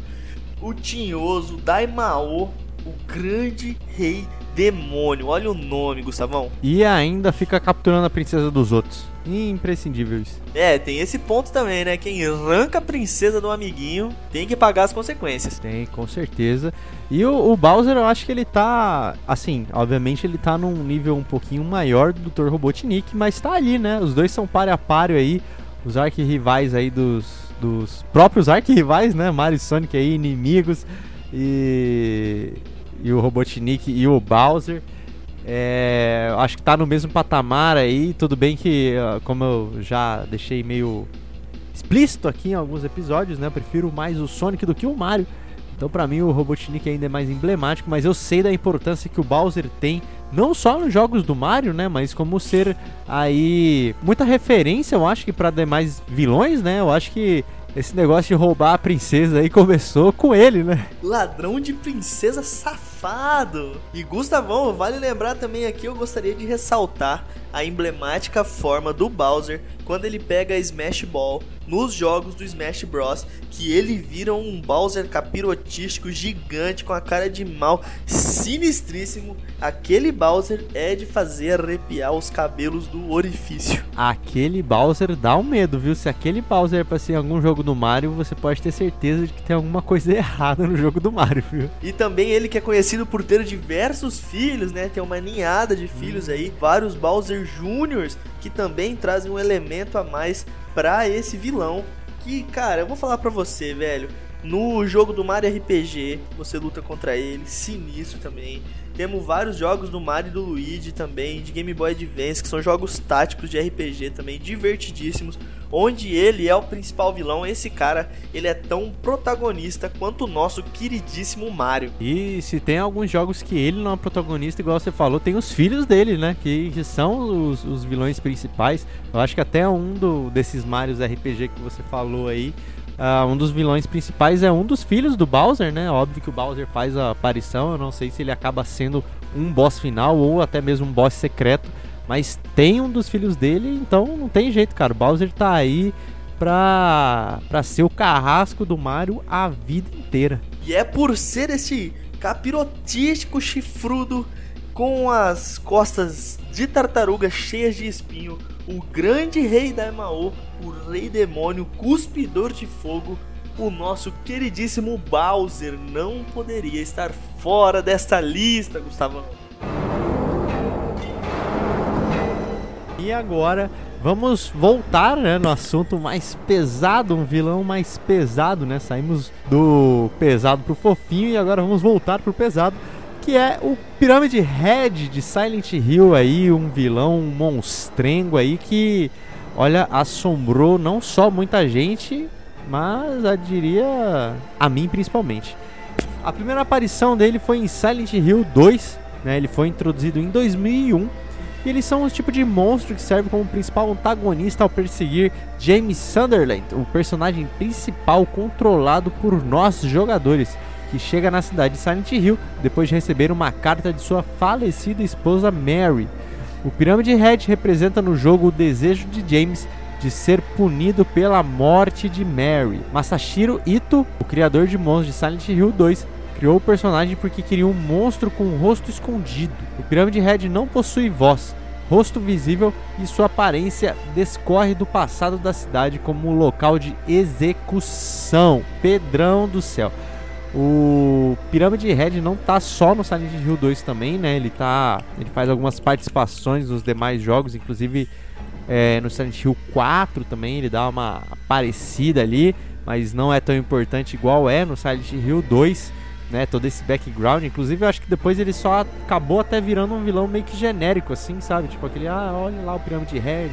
o tinhoso, Daimao, o grande rei demônio. Olha o nome, Gustavão. E ainda fica capturando a princesa dos outros. Imprescindíveis. É, tem esse ponto também, né? Quem arranca a princesa do amiguinho tem que pagar as consequências. Tem, com certeza. E o, o Bowser, eu acho que ele tá. Assim, obviamente ele tá num nível um pouquinho maior do Dr. Robotnik, mas tá ali, né? Os dois são páreo a páreo aí. Os arquirrivais aí dos, dos próprios arquirrivais, né? Mario e Sonic aí, inimigos. E. E o Robotnik e o Bowser. É, acho que tá no mesmo patamar aí. Tudo bem que, como eu já deixei meio explícito aqui em alguns episódios, né? Eu prefiro mais o Sonic do que o Mario. Então, para mim, o Robotnik ainda é mais emblemático, mas eu sei da importância que o Bowser tem, não só nos jogos do Mario, né, mas como ser aí muita referência, eu acho que para demais vilões, né? Eu acho que esse negócio de roubar a princesa aí começou com ele, né? Ladrão de princesa safado! E Gustavão, vale lembrar também aqui, eu gostaria de ressaltar a emblemática forma do Bowser quando ele pega a Smash Ball nos jogos do Smash Bros. Que ele vira um Bowser capirotístico gigante com a cara de mal sinistríssimo. Aquele Bowser é de fazer arrepiar os cabelos do orifício. Aquele Bowser dá um medo, viu? Se aquele Bowser é pra ser em algum jogo do Mario, você pode ter certeza de que tem alguma coisa errada no jogo do Mario, viu? E também ele que é conhecido por ter diversos filhos, né? Tem uma ninhada de filhos hum. aí, vários Bowser Júniors que também trazem um elemento a mais para esse vilão. Que, cara, eu vou falar pra você, velho. No jogo do Mario RPG, você luta contra ele, sinistro também. Temos vários jogos do Mario e do Luigi também, de Game Boy Advance, que são jogos táticos de RPG também, divertidíssimos, onde ele é o principal vilão. Esse cara, ele é tão protagonista quanto o nosso queridíssimo Mario. E se tem alguns jogos que ele não é protagonista, igual você falou, tem os filhos dele, né? Que, são os, os vilões principais. Eu acho que até um do, desses Marios RPG que você falou aí Uh, um dos vilões principais é um dos filhos do Bowser, né? Óbvio que o Bowser faz a aparição. Eu não sei se ele acaba sendo um boss final ou até mesmo um boss secreto. Mas tem um dos filhos dele, então não tem jeito, cara. O Bowser tá aí pra, pra ser o carrasco do Mario a vida inteira. E é por ser esse capirotístico chifrudo com as costas de tartaruga cheias de espinho o grande rei da Emaô, o rei demônio cuspidor de fogo, o nosso queridíssimo Bowser não poderia estar fora desta lista, Gustavo. E agora vamos voltar né, no assunto mais pesado, um vilão mais pesado, né? Saímos do pesado pro fofinho e agora vamos voltar pro pesado que é o Pirâmide Head de Silent Hill aí, um vilão um monstrengo aí que, olha, assombrou não só muita gente, mas eu diria a mim principalmente. A primeira aparição dele foi em Silent Hill 2, né? Ele foi introduzido em 2001 e eles são os tipo de monstro que serve como principal antagonista ao perseguir James Sunderland, o personagem principal controlado por nós jogadores que chega na cidade de Silent Hill depois de receber uma carta de sua falecida esposa Mary. O Pirâmide Head representa no jogo o desejo de James de ser punido pela morte de Mary. Masashiro Ito, o criador de monstros de Silent Hill 2, criou o personagem porque queria um monstro com um rosto escondido. O Pirâmide Head não possui voz, rosto visível e sua aparência descorre do passado da cidade como um local de execução. Pedrão do céu. O Pirâmide Red não tá só no Silent Hill 2 também, né? Ele tá, ele faz algumas participações nos demais jogos, inclusive é, no Silent Hill 4 também ele dá uma parecida ali, mas não é tão importante igual é no Silent Hill 2 né, todo esse background. Inclusive, eu acho que depois ele só acabou até virando um vilão meio que genérico, assim, sabe? Tipo aquele, ah, olha lá o Pirâmide Red.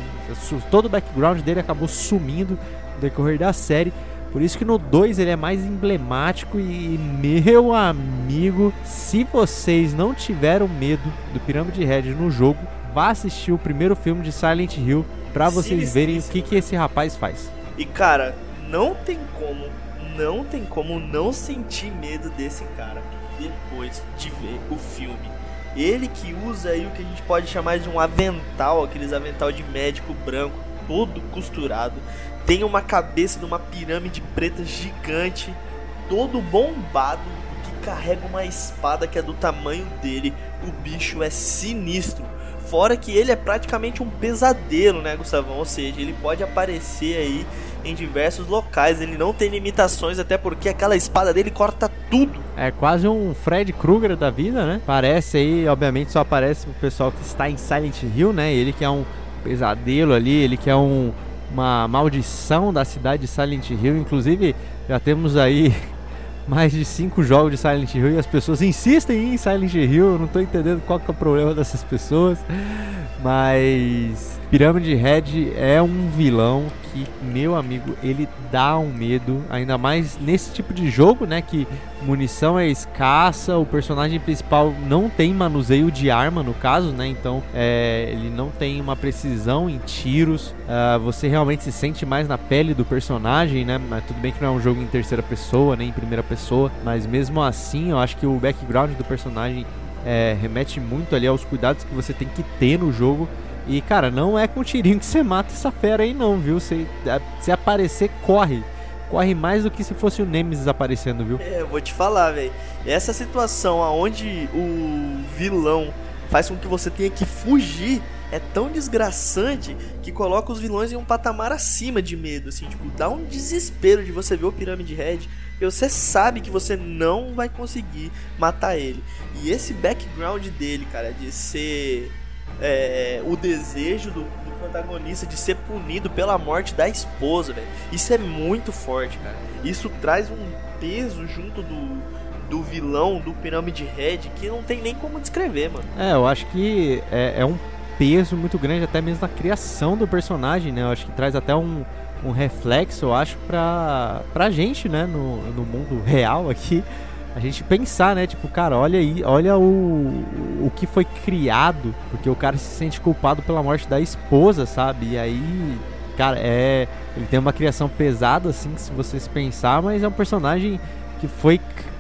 Todo o background dele acabou sumindo no decorrer da série. Por isso que no 2 ele é mais emblemático e meu amigo, se vocês não tiveram medo do Pirâmide Red no jogo, vá assistir o primeiro filme de Silent Hill para vocês verem o que que esse rapaz faz. E cara, não tem como não tem como não sentir medo desse cara depois de ver o filme. Ele que usa aí o que a gente pode chamar de um avental, aqueles avental de médico branco, todo costurado, tem uma cabeça de uma pirâmide preta gigante, todo bombado, que carrega uma espada que é do tamanho dele. O bicho é sinistro. Fora que ele é praticamente um pesadelo, né, Gustavão? Ou seja, ele pode aparecer aí em diversos locais. Ele não tem limitações, até porque aquela espada dele corta tudo. É quase um Fred Krueger da vida, né? Parece aí, obviamente, só aparece pro pessoal que está em Silent Hill, né? Ele que é um pesadelo ali, ele que é um, uma maldição da cidade de Silent Hill. Inclusive, já temos aí mais de cinco jogos de Silent Hill e as pessoas insistem em Silent Hill. Não tô entendendo qual que é o problema dessas pessoas. Mas Pirâmide Red é um vilão que, meu amigo, ele dá um medo, ainda mais nesse tipo de jogo, né? Que munição é escassa, o personagem principal não tem manuseio de arma, no caso, né? Então é, ele não tem uma precisão em tiros. Uh, você realmente se sente mais na pele do personagem, né? Mas tudo bem que não é um jogo em terceira pessoa, nem em primeira pessoa, mas mesmo assim, eu acho que o background do personagem é, remete muito ali aos cuidados que você tem que ter no jogo. E, cara, não é com tirinho que você mata essa fera aí, não, viu? Se, se aparecer, corre. Corre mais do que se fosse o Nemesis aparecendo, viu? É, eu vou te falar, velho. Essa situação aonde o vilão faz com que você tenha que fugir é tão desgraçante que coloca os vilões em um patamar acima de medo, assim, tipo, dá um desespero de você ver o Pirâmide Red você sabe que você não vai conseguir matar ele. E esse background dele, cara, de ser é, o desejo do, do, protagonista de ser punido pela morte da esposa, velho. Isso é muito forte, cara. Isso traz um peso junto do, do vilão do Pirâmide Red que não tem nem como descrever, mano. É, eu acho que é, é um peso muito grande até mesmo na criação do personagem, né? Eu acho que traz até um, um reflexo, eu acho, pra, pra gente, né? No, no mundo real aqui a gente pensar, né? Tipo, cara, olha aí, olha o, o que foi criado, porque o cara se sente culpado pela morte da esposa, sabe? E aí, cara, é. Ele tem uma criação pesada, assim, se vocês pensar, mas é um personagem que foi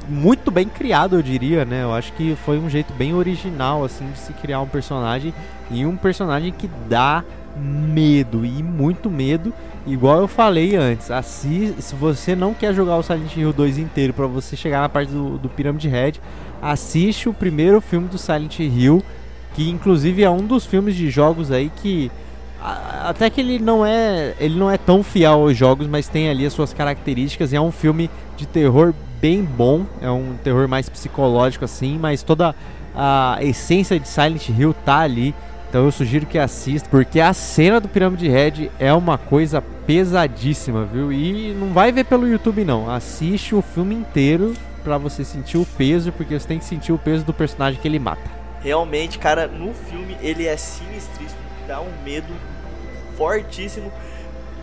muito bem criado, eu diria, né? Eu acho que foi um jeito bem original, assim, de se criar um personagem e um personagem que dá medo e muito medo. Igual eu falei antes, assim, se você não quer jogar o Silent Hill 2 inteiro para você chegar na parte do, do Pyramid Head, assiste o primeiro filme do Silent Hill, que inclusive é um dos filmes de jogos aí que até que ele não é ele não é tão fiel aos jogos, mas tem ali as suas características. É um filme de terror bem bom, é um terror mais psicológico assim, mas toda a essência de Silent Hill tá ali. Então eu sugiro que assista, porque a cena do Pirâmide Red é uma coisa pesadíssima, viu? E não vai ver pelo YouTube não. Assiste o filme inteiro para você sentir o peso, porque você tem que sentir o peso do personagem que ele mata. Realmente, cara, no filme ele é sinistríssimo, dá um medo fortíssimo.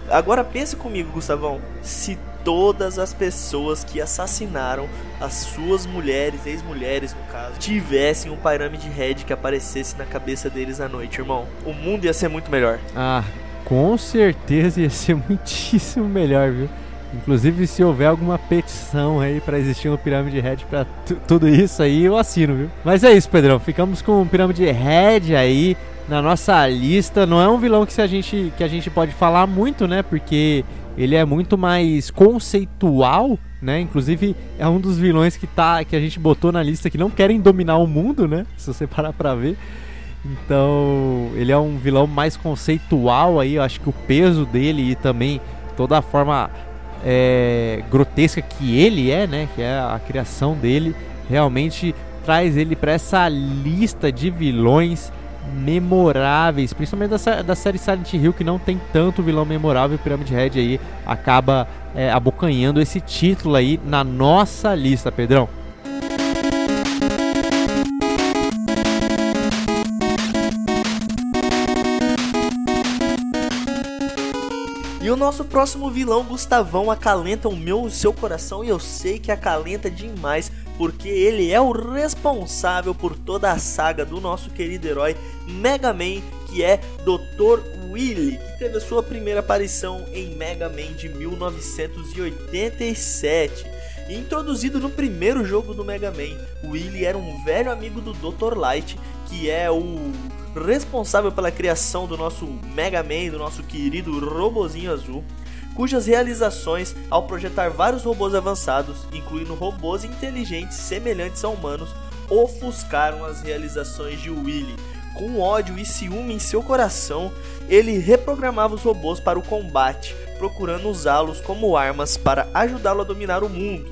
Agora pensa comigo, Gustavão, se todas as pessoas que assassinaram as suas mulheres, ex-mulheres no caso, tivessem um pirâmide red que aparecesse na cabeça deles à noite, irmão. O mundo ia ser muito melhor. Ah, com certeza ia ser muitíssimo melhor, viu? Inclusive, se houver alguma petição aí para existir um Pirâmide Red para tudo isso aí, eu assino, viu? Mas é isso, Pedrão. Ficamos com um Pirâmide Red aí na nossa lista. Não é um vilão que a gente, que a gente pode falar muito, né? Porque ele é muito mais conceitual, né? Inclusive é um dos vilões que tá que a gente botou na lista que não querem dominar o mundo, né? Se você parar para ver. Então, ele é um vilão mais conceitual aí, eu acho que o peso dele e também toda a forma é, grotesca que ele é, né, que é a criação dele, realmente traz ele para essa lista de vilões memoráveis, principalmente da, da, série Silent Hill, que não tem tanto vilão memorável, Pyramid Head aí acaba é, abocanhando esse título aí na nossa lista, Pedrão. E o nosso próximo vilão, Gustavão, acalenta o meu e o seu coração e eu sei que acalenta demais porque ele é o responsável por toda a saga do nosso querido herói Mega Man, que é Dr. Willy, que teve a sua primeira aparição em Mega Man de 1987. introduzido no primeiro jogo do Mega Man, Willy era um velho amigo do Dr. Light, que é o responsável pela criação do nosso Mega Man, do nosso querido robozinho azul cujas realizações, ao projetar vários robôs avançados, incluindo robôs inteligentes semelhantes a humanos, ofuscaram as realizações de Willy. Com ódio e ciúme em seu coração, ele reprogramava os robôs para o combate, procurando usá-los como armas para ajudá-lo a dominar o mundo,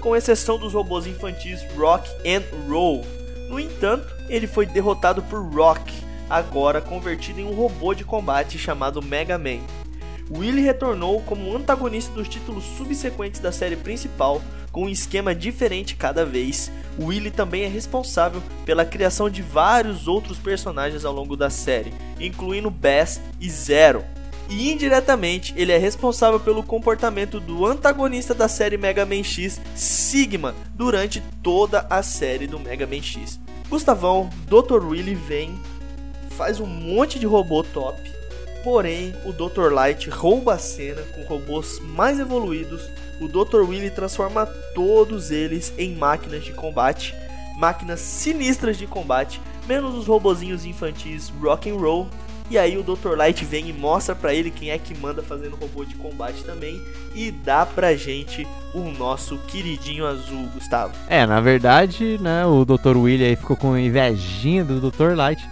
com exceção dos robôs infantis Rock and Roll. No entanto, ele foi derrotado por Rock, agora convertido em um robô de combate chamado Mega Man. Willy retornou como antagonista dos títulos subsequentes da série principal, com um esquema diferente cada vez. Willy também é responsável pela criação de vários outros personagens ao longo da série, incluindo Bass e Zero. E indiretamente, ele é responsável pelo comportamento do antagonista da série Mega Man X, Sigma, durante toda a série do Mega Man X. Gustavão, Dr. Willy vem, faz um monte de robô top, Porém, o Dr. Light rouba a cena com robôs mais evoluídos. O Dr. Willy transforma todos eles em máquinas de combate, máquinas sinistras de combate, menos os robozinhos infantis rock and roll. E aí o Dr. Light vem e mostra para ele quem é que manda fazendo robô de combate também e dá pra gente o nosso queridinho azul, Gustavo. É, na verdade, né, o Dr. Willy aí ficou com invejinha do Dr. Light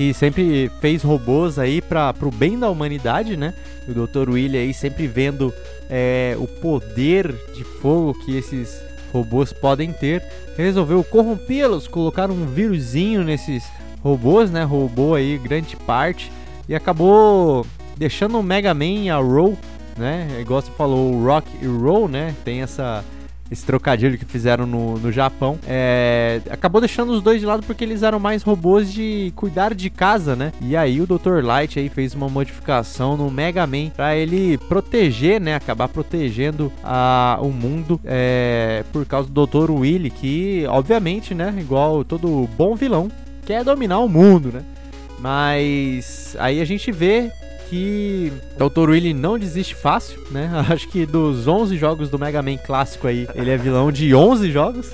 que sempre fez robôs aí para o bem da humanidade, né? O Dr. Willy aí sempre vendo é, o poder de fogo que esses robôs podem ter, resolveu corrompê-los, colocar um vírusinho nesses robôs, né? Roubou aí grande parte e acabou deixando o Mega Man e a Roll, né? Igual você falou, o Rock e Roll, né? Tem essa esse trocadilho que fizeram no, no Japão, é, acabou deixando os dois de lado porque eles eram mais robôs de cuidar de casa, né? E aí o Dr. Light aí fez uma modificação no Mega Man para ele proteger, né? Acabar protegendo a, o mundo é, por causa do Dr. Willy, que obviamente, né? Igual todo bom vilão, quer dominar o mundo, né? Mas aí a gente vê que Dr. Willy não desiste fácil, né? Acho que dos 11 jogos do Mega Man clássico aí, ele é vilão de 11 jogos.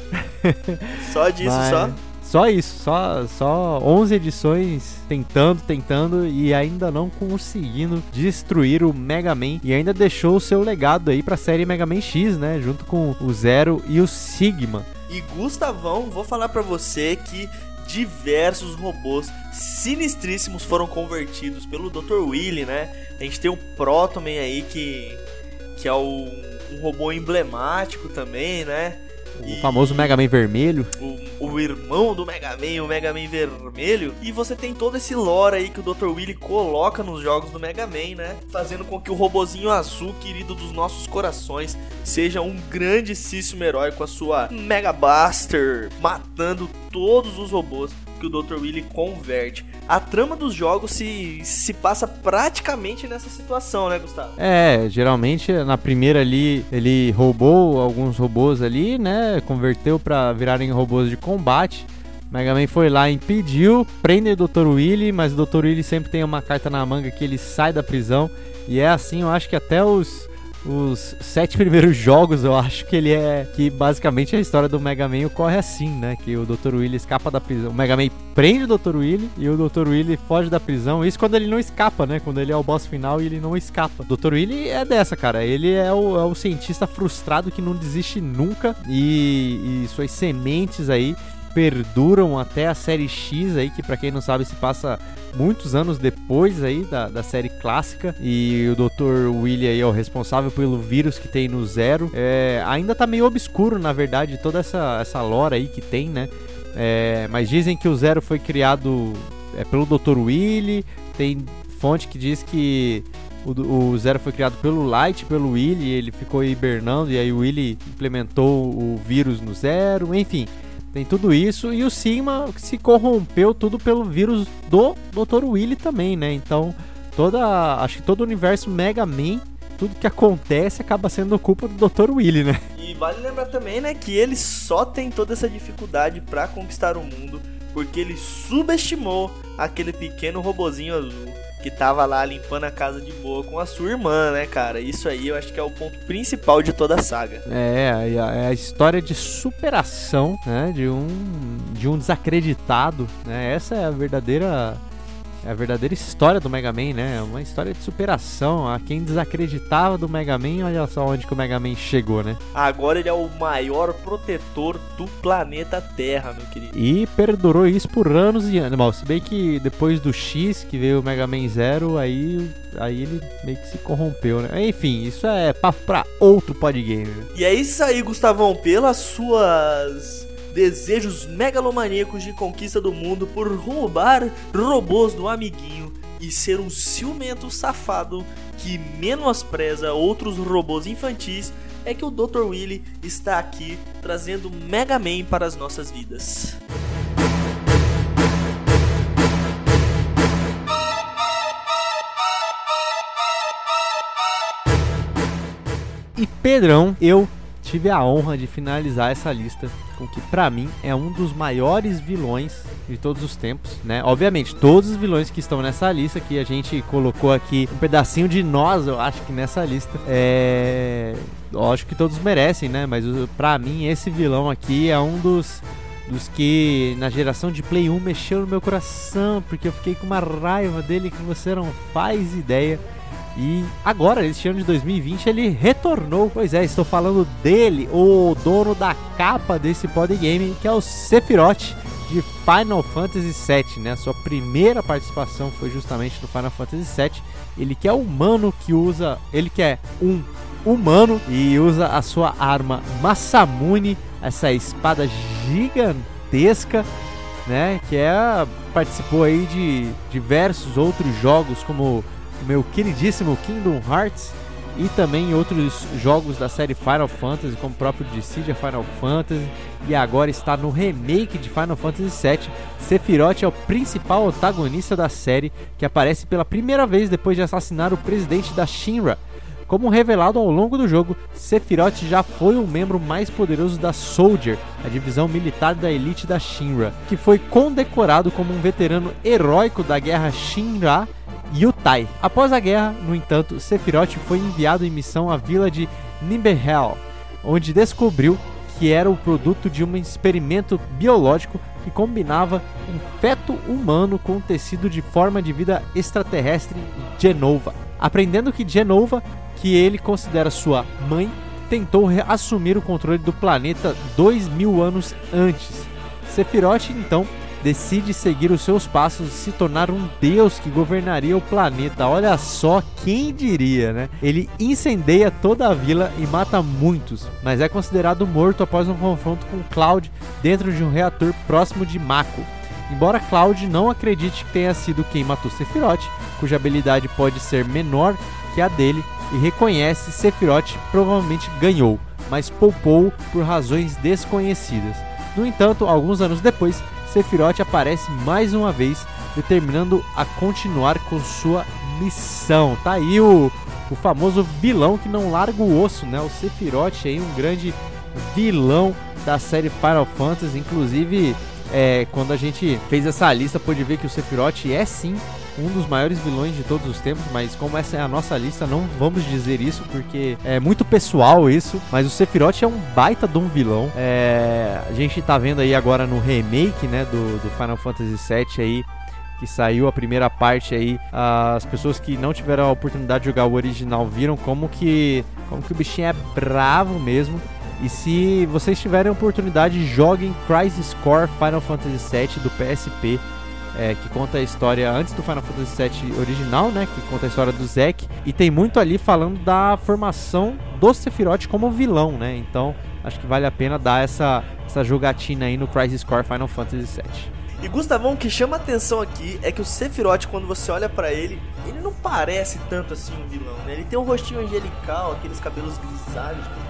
Só disso, Mas... só? Só isso, só, só 11 edições tentando, tentando e ainda não conseguindo destruir o Mega Man e ainda deixou o seu legado aí pra série Mega Man X, né? Junto com o Zero e o Sigma. E Gustavão, vou falar para você que diversos robôs sinistríssimos foram convertidos pelo Dr. Willy, né? A gente tem o Protoman aí que que é o, um robô emblemático também, né? O e famoso Mega Man vermelho. O, o, irmão do Mega Man, o Mega Man vermelho. E você tem todo esse lore aí que o Dr. Willy coloca nos jogos do Mega Man, né? Fazendo com que o robozinho azul, querido dos nossos corações, seja um grandíssimo herói com a sua Mega Buster, matando todos os robôs que o Dr. Willy converte. A trama dos jogos se, se passa praticamente nessa situação, né, Gustavo? É, geralmente na primeira ali ele roubou alguns robôs ali, né? Converteu para virarem robôs de combate. Mega Man foi lá, impediu, prende o Dr. Willy, mas o Dr. Willy sempre tem uma carta na manga que ele sai da prisão. E é assim, eu acho que até os os sete primeiros jogos, eu acho que ele é. Que basicamente a história do Mega Man ocorre assim, né? Que o Dr. Willy escapa da prisão. O Mega Man prende o Dr. Willy e o Dr. Willy foge da prisão. Isso quando ele não escapa, né? Quando ele é o boss final e ele não escapa. O Dr. Willy é dessa, cara. Ele é o, é o cientista frustrado que não desiste nunca e, e suas sementes aí perduram até a série X aí, que para quem não sabe se passa muitos anos depois aí da, da série clássica e o Dr. Willy aí é o responsável pelo vírus que tem no Zero. É, ainda tá meio obscuro, na verdade, toda essa, essa lore aí que tem, né? É, mas dizem que o Zero foi criado é, pelo Dr. Willy, tem fonte que diz que o, o, Zero foi criado pelo Light, pelo Willy, ele ficou hibernando e aí o Willy implementou o vírus no Zero, enfim. Tem tudo isso e o Sigma se corrompeu tudo pelo vírus do Dr. Willy também, né? Então, toda, acho que todo o universo Mega Man, tudo que acontece acaba sendo culpa do Dr. Willy, né? E vale lembrar também, né, que ele só tem toda essa dificuldade para conquistar o mundo porque ele subestimou aquele pequeno robozinho azul que tava lá limpando a casa de boa com a sua irmã, né, cara? Isso aí eu acho que é o ponto principal de toda a saga. É, é a história de superação, né, de um de um desacreditado, né? Essa é a verdadeira a verdadeira história do Mega Man, né? É uma história de superação. A quem desacreditava do Mega Man, olha só onde que o Mega Man chegou, né? Agora ele é o maior protetor do planeta Terra, meu querido. E perdurou isso por anos e anos. Mal, se bem que depois do X, que veio o Mega Man Zero, aí, aí ele meio que se corrompeu, né? Enfim, isso é papo pra outro podgame. E é isso aí, Gustavão, pelas suas desejos megalomaníacos de conquista do mundo por roubar robôs do amiguinho e ser um ciumento safado que menospreza outros robôs infantis, é que o Dr. Willy está aqui trazendo Mega Man para as nossas vidas. E Pedrão, eu tive a honra de finalizar essa lista com que para mim é um dos maiores vilões de todos os tempos, né? Obviamente, todos os vilões que estão nessa lista que a gente colocou aqui um pedacinho de nós, eu acho que nessa lista é, acho que todos merecem, né? Mas para mim esse vilão aqui é um dos dos que na geração de Play 1 mexeu no meu coração, porque eu fiquei com uma raiva dele que você não faz ideia. E agora, este ano de 2020, ele retornou. Pois é, estou falando dele, o dono da capa desse podgame, que é o Sephiroth de Final Fantasy VII, né? Sua primeira participação foi justamente no Final Fantasy VII. Ele que é humano que usa, ele que é um humano e usa a sua arma Masamune, essa espada gigantesca, né? Que é participou aí de diversos outros jogos como meu queridíssimo Kingdom Hearts e também outros jogos da série Final Fantasy, como o próprio Dissidia Final Fantasy, e agora está no remake de Final Fantasy VII. Sephiroth é o principal antagonista da série, que aparece pela primeira vez depois de assassinar o presidente da Shinra. Como revelado ao longo do jogo, Sephiroth já foi o membro mais poderoso da Soldier, a divisão militar da elite da Shinra, que foi condecorado como um veterano heróico da guerra Shinra Yutai. Após a guerra, no entanto, Sephiroth foi enviado em missão à vila de Nimberhell, onde descobriu que era o produto de um experimento biológico que combinava um feto humano com um tecido de forma de vida extraterrestre Genova. Aprendendo que Genova, que ele considera sua mãe, tentou assumir o controle do planeta dois mil anos antes. Sephiroth então decide seguir os seus passos e se tornar um deus que governaria o planeta. Olha só quem diria, né? Ele incendeia toda a vila e mata muitos, mas é considerado morto após um confronto com Cloud dentro de um reator próximo de Mako. Embora Cloud não acredite que tenha sido quem matou Sephiroth, cuja habilidade pode ser menor que a dele, e reconhece Sephiroth provavelmente ganhou, mas poupou por razões desconhecidas. No entanto, alguns anos depois, Sephiroth aparece mais uma vez, determinando a continuar com sua missão. Tá aí o, o famoso vilão que não larga o osso, né? O Sephiroth aí, um grande vilão da série Final Fantasy. Inclusive, é, quando a gente fez essa lista, pôde ver que o Sephiroth é sim um dos maiores vilões de todos os tempos, mas como essa é a nossa lista, não vamos dizer isso porque é muito pessoal isso. Mas o Sephiroth é um baita de um vilão. É, a gente tá vendo aí agora no remake, né, do, do Final Fantasy VII aí que saiu a primeira parte aí, as pessoas que não tiveram a oportunidade de jogar o original viram como que como que o bichinho é bravo mesmo. E se vocês tiverem oportunidade, joguem Crisis Core Final Fantasy VII do PSP, é, que conta a história antes do Final Fantasy VII original, né? Que conta a história do Zack. E tem muito ali falando da formação do Sephiroth como vilão, né? Então acho que vale a pena dar essa, essa jogatina aí no Crisis Core Final Fantasy VII. E Gustavão, o que chama atenção aqui é que o Sephiroth, quando você olha para ele, ele não parece tanto assim um vilão, né? Ele tem um rostinho angelical, aqueles cabelos grisalhos, compridos.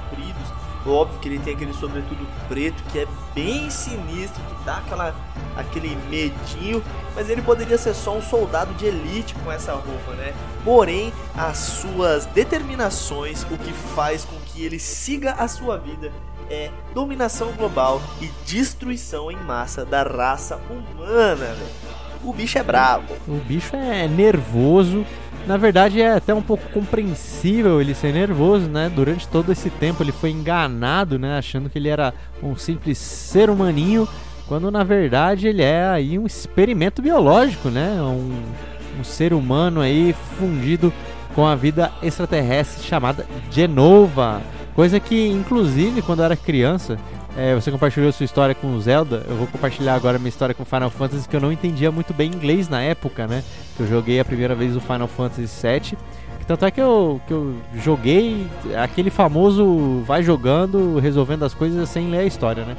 Óbvio que ele tem aquele sobretudo preto que é bem sinistro, que dá aquela, aquele medinho, mas ele poderia ser só um soldado de elite com essa roupa, né? Porém, as suas determinações, o que faz com que ele siga a sua vida é dominação global e destruição em massa da raça humana. O bicho é brabo. O bicho é nervoso. Na verdade é até um pouco compreensível ele ser nervoso, né? Durante todo esse tempo ele foi enganado, né? Achando que ele era um simples ser humaninho, quando na verdade ele é aí um experimento biológico, né? Um, um ser humano aí fundido com a vida extraterrestre chamada Genova. Coisa que, inclusive, quando eu era criança, é, você compartilhou sua história com Zelda, eu vou compartilhar agora minha história com Final Fantasy, que eu não entendia muito bem inglês na época, né? Que eu joguei a primeira vez o Final Fantasy VII. Tanto é que eu, que eu joguei aquele famoso vai jogando, resolvendo as coisas sem ler a história, né?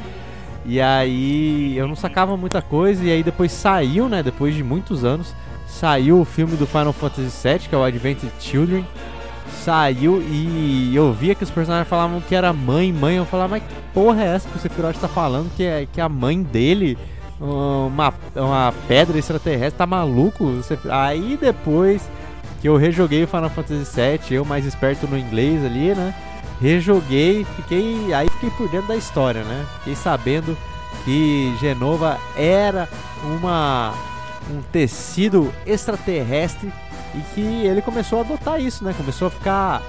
E aí eu não sacava muita coisa, e aí depois saiu, né? Depois de muitos anos, saiu o filme do Final Fantasy VII, que é o Adventure Children saiu e eu via que os personagens falavam que era mãe, mãe. Eu falava, mas que porra é essa que o Sephiroth tá falando? Que é, que a mãe dele, uma, uma pedra extraterrestre, tá maluco? Aí depois que eu rejoguei o Final Fantasy VII, eu mais esperto no inglês ali, né? Rejoguei, fiquei. Aí fiquei por dentro da história, né? Fiquei sabendo que Genova era uma um tecido extraterrestre e que ele começou a adotar isso, né? Começou a ficar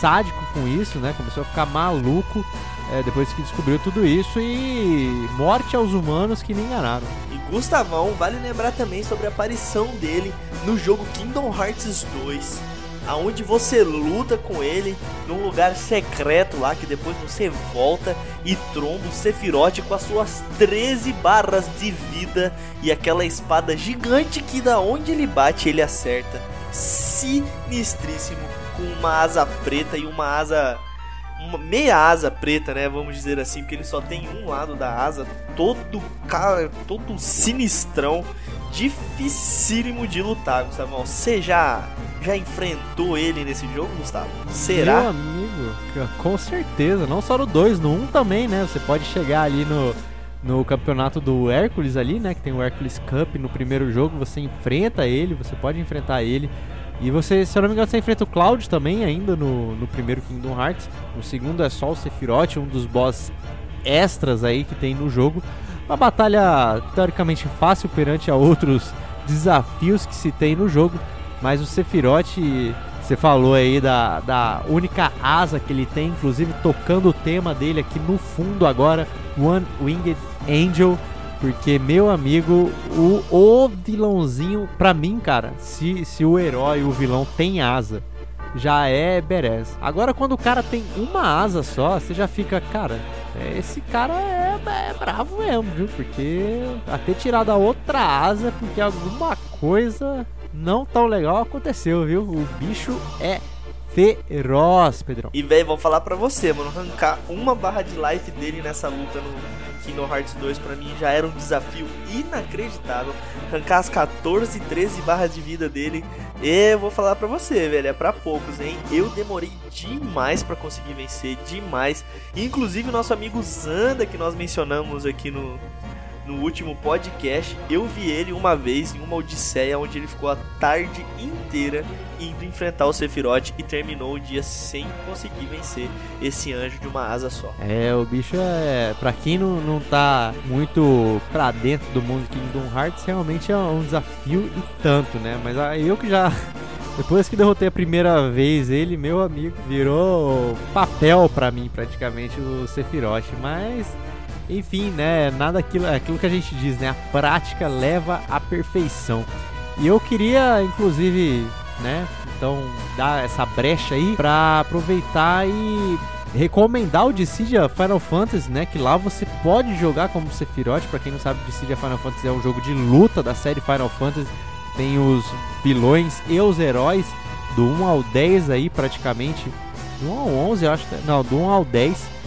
sádico com isso, né? Começou a ficar maluco é, depois que descobriu tudo isso e morte aos humanos que nem enganaram. E Gustavão, vale lembrar também sobre a aparição dele no jogo Kingdom Hearts 2, aonde você luta com ele num lugar secreto lá que depois você volta e tromba o Sephiroth com as suas 13 barras de vida e aquela espada gigante que da onde ele bate ele acerta sinistríssimo, com uma asa preta e uma asa. Uma meia asa preta, né? Vamos dizer assim, porque ele só tem um lado da asa, todo todo sinistrão, dificílimo de lutar, Gustavo. Você já, já enfrentou ele nesse jogo, Gustavo? Será? Meu amigo, com certeza, não só no 2, no 1 um também, né? Você pode chegar ali no, no campeonato do Hércules ali, né? Que tem o Hércules Cup no primeiro jogo, você enfrenta ele, você pode enfrentar ele. E você, se eu não me engano, você enfrenta o Cloud também ainda no, no primeiro Kingdom Hearts. No segundo é só o Sephiroth, um dos boss extras aí que tem no jogo. Uma batalha teoricamente fácil perante a outros desafios que se tem no jogo. Mas o Sephiroth, você falou aí da, da única asa que ele tem, inclusive tocando o tema dele aqui no fundo agora, One Winged Angel, porque, meu amigo, o, o vilãozinho, pra mim, cara, se, se o herói, o vilão tem asa, já é Beres. Agora, quando o cara tem uma asa só, você já fica, cara, esse cara é, é bravo mesmo, viu? Porque até tirado a outra asa, porque alguma coisa não tão legal aconteceu, viu? O bicho é feroz, Pedrão. E, velho, vou falar pra você, mano, arrancar uma barra de life dele nessa luta no Kingdom Hearts 2 pra mim já era um desafio inacreditável. Arrancar as 14, 13 barras de vida dele, eu vou falar pra você, velho, é pra poucos, hein? Eu demorei demais para conseguir vencer, demais. Inclusive o nosso amigo Zanda, que nós mencionamos aqui no, no último podcast, eu vi ele uma vez em uma odisseia onde ele ficou a tarde inteira indo enfrentar o Sephiroth e terminou o dia sem conseguir vencer esse anjo de uma asa só. É, o bicho é. Pra quem não, não tá muito pra dentro do mundo Kingdom Hearts, realmente é um desafio e tanto, né? Mas eu que já. Depois que derrotei a primeira vez ele, meu amigo, virou papel pra mim praticamente o Sephiroth, mas enfim, né? Nada aquilo, aquilo que a gente diz, né? A prática leva à perfeição. E eu queria, inclusive, né? Então, dar essa brecha aí para aproveitar e recomendar o Dissidia Final Fantasy, né? Que lá você pode jogar como Sephiroth. Para quem não sabe, Dissidia Final Fantasy é um jogo de luta da série Final Fantasy. Tem os vilões e os heróis do 1 ao 10 aí praticamente. Do 1 ao 11, eu acho. Não, do 1 ao 10.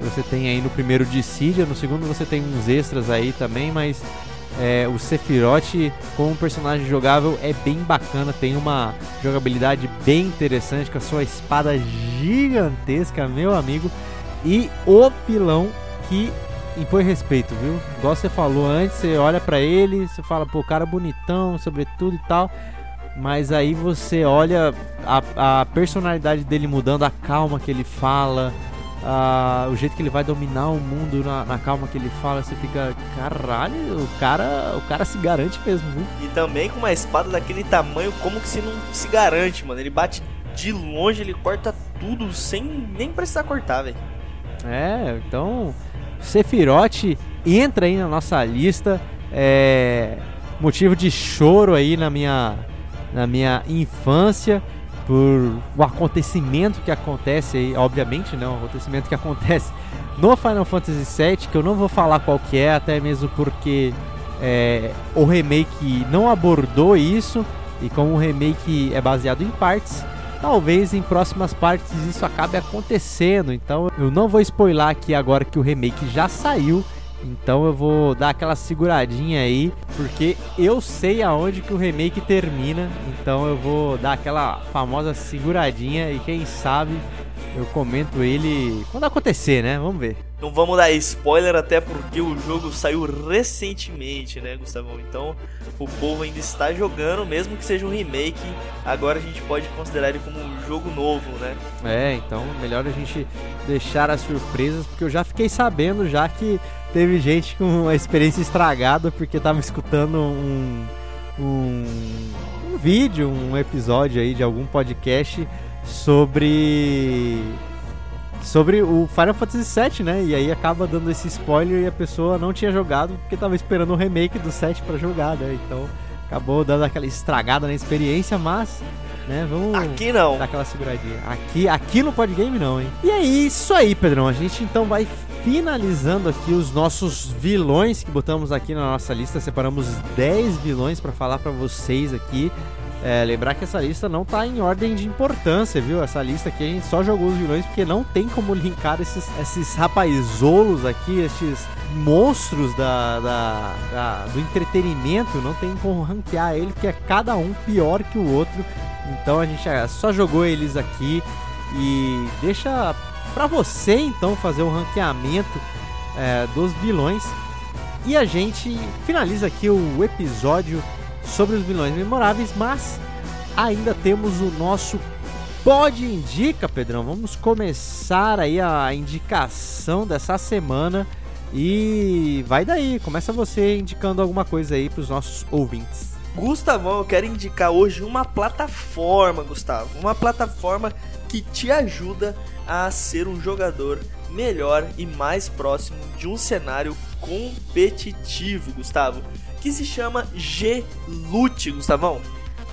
Você tem aí no primeiro Dissidia, no segundo você tem uns extras aí também, mas é, o Sephiroth como personagem jogável é bem bacana, tem uma jogabilidade bem interessante com a sua espada gigantesca, meu amigo, e o pilão que impõe respeito, viu? Igual você falou antes, você olha para ele, você fala, pô, cara bonitão, sobretudo e tal, mas aí você olha a, a personalidade dele mudando, a calma que ele fala, Uh, o jeito que ele vai dominar o mundo na, na, calma que ele fala, você fica, caralho, o cara, o cara se garante mesmo, viu? E também com uma espada daquele tamanho, como que se não se garante, mano? Ele bate de longe, ele corta tudo sem nem precisar cortar, velho. É, então, Sephiroth entra aí na nossa lista, é motivo de choro aí na minha na minha infância por o acontecimento que acontece aí, obviamente, não, o acontecimento que acontece no Final Fantasy VII, que eu não vou falar qual que é, até mesmo porque é, o remake não abordou isso, e como o remake é baseado em partes, talvez em próximas partes isso acabe acontecendo. Então eu não vou spoiler aqui agora que o remake já saiu. Então eu vou dar aquela seguradinha aí, porque eu sei aonde que o remake termina. Então eu vou dar aquela famosa seguradinha e quem sabe eu comento ele quando acontecer, né? Vamos ver. Não vamos dar spoiler até porque o jogo saiu recentemente, né, Gustavão? Então o povo ainda está jogando, mesmo que seja um remake. Agora a gente pode considerar ele como um jogo novo, né? É, então melhor a gente deixar as surpresas, porque eu já fiquei sabendo já que teve gente com a experiência estragada porque tava escutando um, um, um vídeo, um episódio aí de algum podcast sobre sobre o Final Fantasy VII, né? E aí acaba dando esse spoiler e a pessoa não tinha jogado porque tava esperando o remake do 7 para jogar, né? Então acabou dando aquela estragada na experiência, mas né? Vamos aqui não. dar aquela seguradinha. Aqui, aqui no Podgame não, hein? E é isso aí, Pedrão. A gente então vai finalizando aqui os nossos vilões que botamos aqui na nossa lista. Separamos 10 vilões para falar para vocês aqui. É, lembrar que essa lista não tá em ordem de importância, viu? Essa lista aqui a gente só jogou os vilões porque não tem como linkar esses, esses rapazolos aqui, esses monstros da, da, da, do entretenimento, não tem como ranquear ele, porque é cada um pior que o outro. Então a gente só jogou eles aqui e deixa para você então fazer o ranqueamento é, dos vilões. E a gente finaliza aqui o episódio sobre os vilões memoráveis, mas ainda temos o nosso Pode Indica, Pedrão. Vamos começar aí a indicação dessa semana. E vai daí, começa você indicando alguma coisa aí para os nossos ouvintes. Gustavão, eu quero indicar hoje uma plataforma, Gustavo. Uma plataforma que te ajuda a ser um jogador melhor e mais próximo de um cenário competitivo, Gustavo, que se chama G-Loot, Gustavão.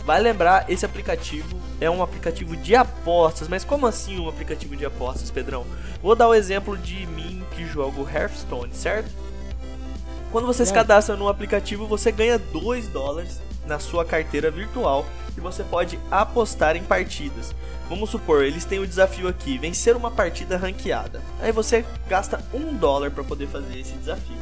Vai lembrar, esse aplicativo é um aplicativo de apostas, mas como assim um aplicativo de apostas, Pedrão? Vou dar o exemplo de mim que jogo Hearthstone, certo? Quando você se cadastra no aplicativo, você ganha 2 dólares na sua carteira virtual e você pode apostar em partidas. Vamos supor, eles têm o desafio aqui, vencer uma partida ranqueada. Aí você gasta um dólar para poder fazer esse desafio.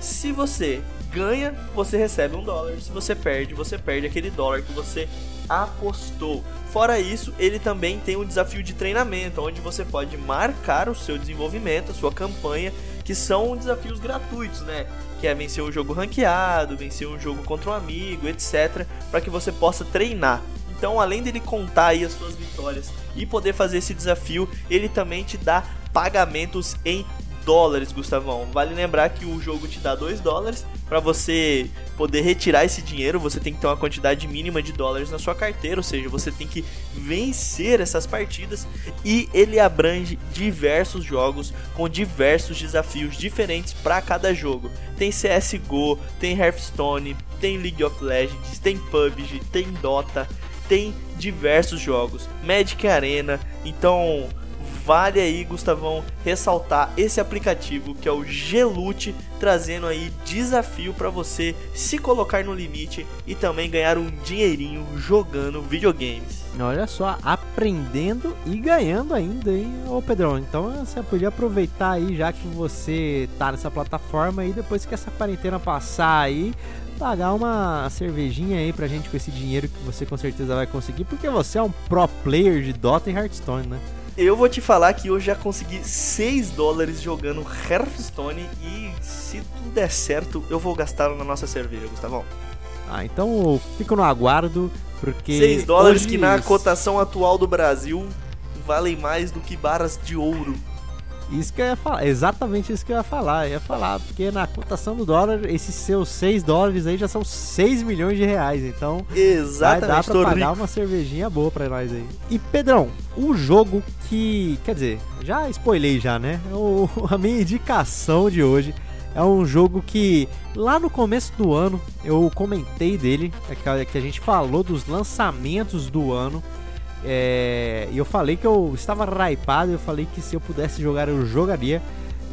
Se você ganha, você recebe um dólar. Se você perde, você perde aquele dólar que você apostou. Fora isso, ele também tem um desafio de treinamento, onde você pode marcar o seu desenvolvimento, a sua campanha, que são desafios gratuitos, né? Que é vencer um jogo ranqueado, vencer um jogo contra um amigo, etc, para que você possa treinar. Então, além dele contar aí as suas vitórias e poder fazer esse desafio, ele também te dá pagamentos em dólares, Gustavão. Vale lembrar que o jogo te dá 2 dólares. Para você poder retirar esse dinheiro, você tem que ter uma quantidade mínima de dólares na sua carteira, ou seja, você tem que vencer essas partidas e ele abrange diversos jogos com diversos desafios diferentes para cada jogo. Tem CS:GO, tem Hearthstone, tem League of Legends, tem PUBG, tem Dota, tem diversos jogos, Magic Arena, então vale aí, Gustavão, ressaltar esse aplicativo que é o Gelute, trazendo aí desafio para você se colocar no limite e também ganhar um dinheirinho jogando videogames. Olha só, aprendendo e ganhando ainda, hein, ô Pedrão? Então você podia aproveitar aí, já que você tá nessa plataforma e depois que essa quarentena passar aí, pagar uma cervejinha aí pra gente com esse dinheiro que você com certeza vai conseguir, porque você é um pro player de Dota e Hearthstone, né? Eu vou te falar que eu já consegui 6 dólares jogando Hearthstone e se tudo der certo, eu vou gastar na nossa cerveja, Gustavão. Ah, então fico no aguardo, porque. 6 dólares hoje... que na cotação atual do Brasil valem mais do que barras de ouro. Isso que eu ia falar, exatamente isso que eu ia falar. Eu ia falar, porque na cotação do dólar, esses seus 6 dólares aí já são 6 milhões de reais. Então, exatamente, vai dar pra pagar rico. uma cervejinha boa pra nós aí. E Pedrão, o jogo que. Quer dizer, já spoilei já, né? O, a minha indicação de hoje é um jogo que lá no começo do ano eu comentei dele, é que a gente falou dos lançamentos do ano. É, eu falei que eu estava hypado, eu falei que se eu pudesse jogar eu jogaria.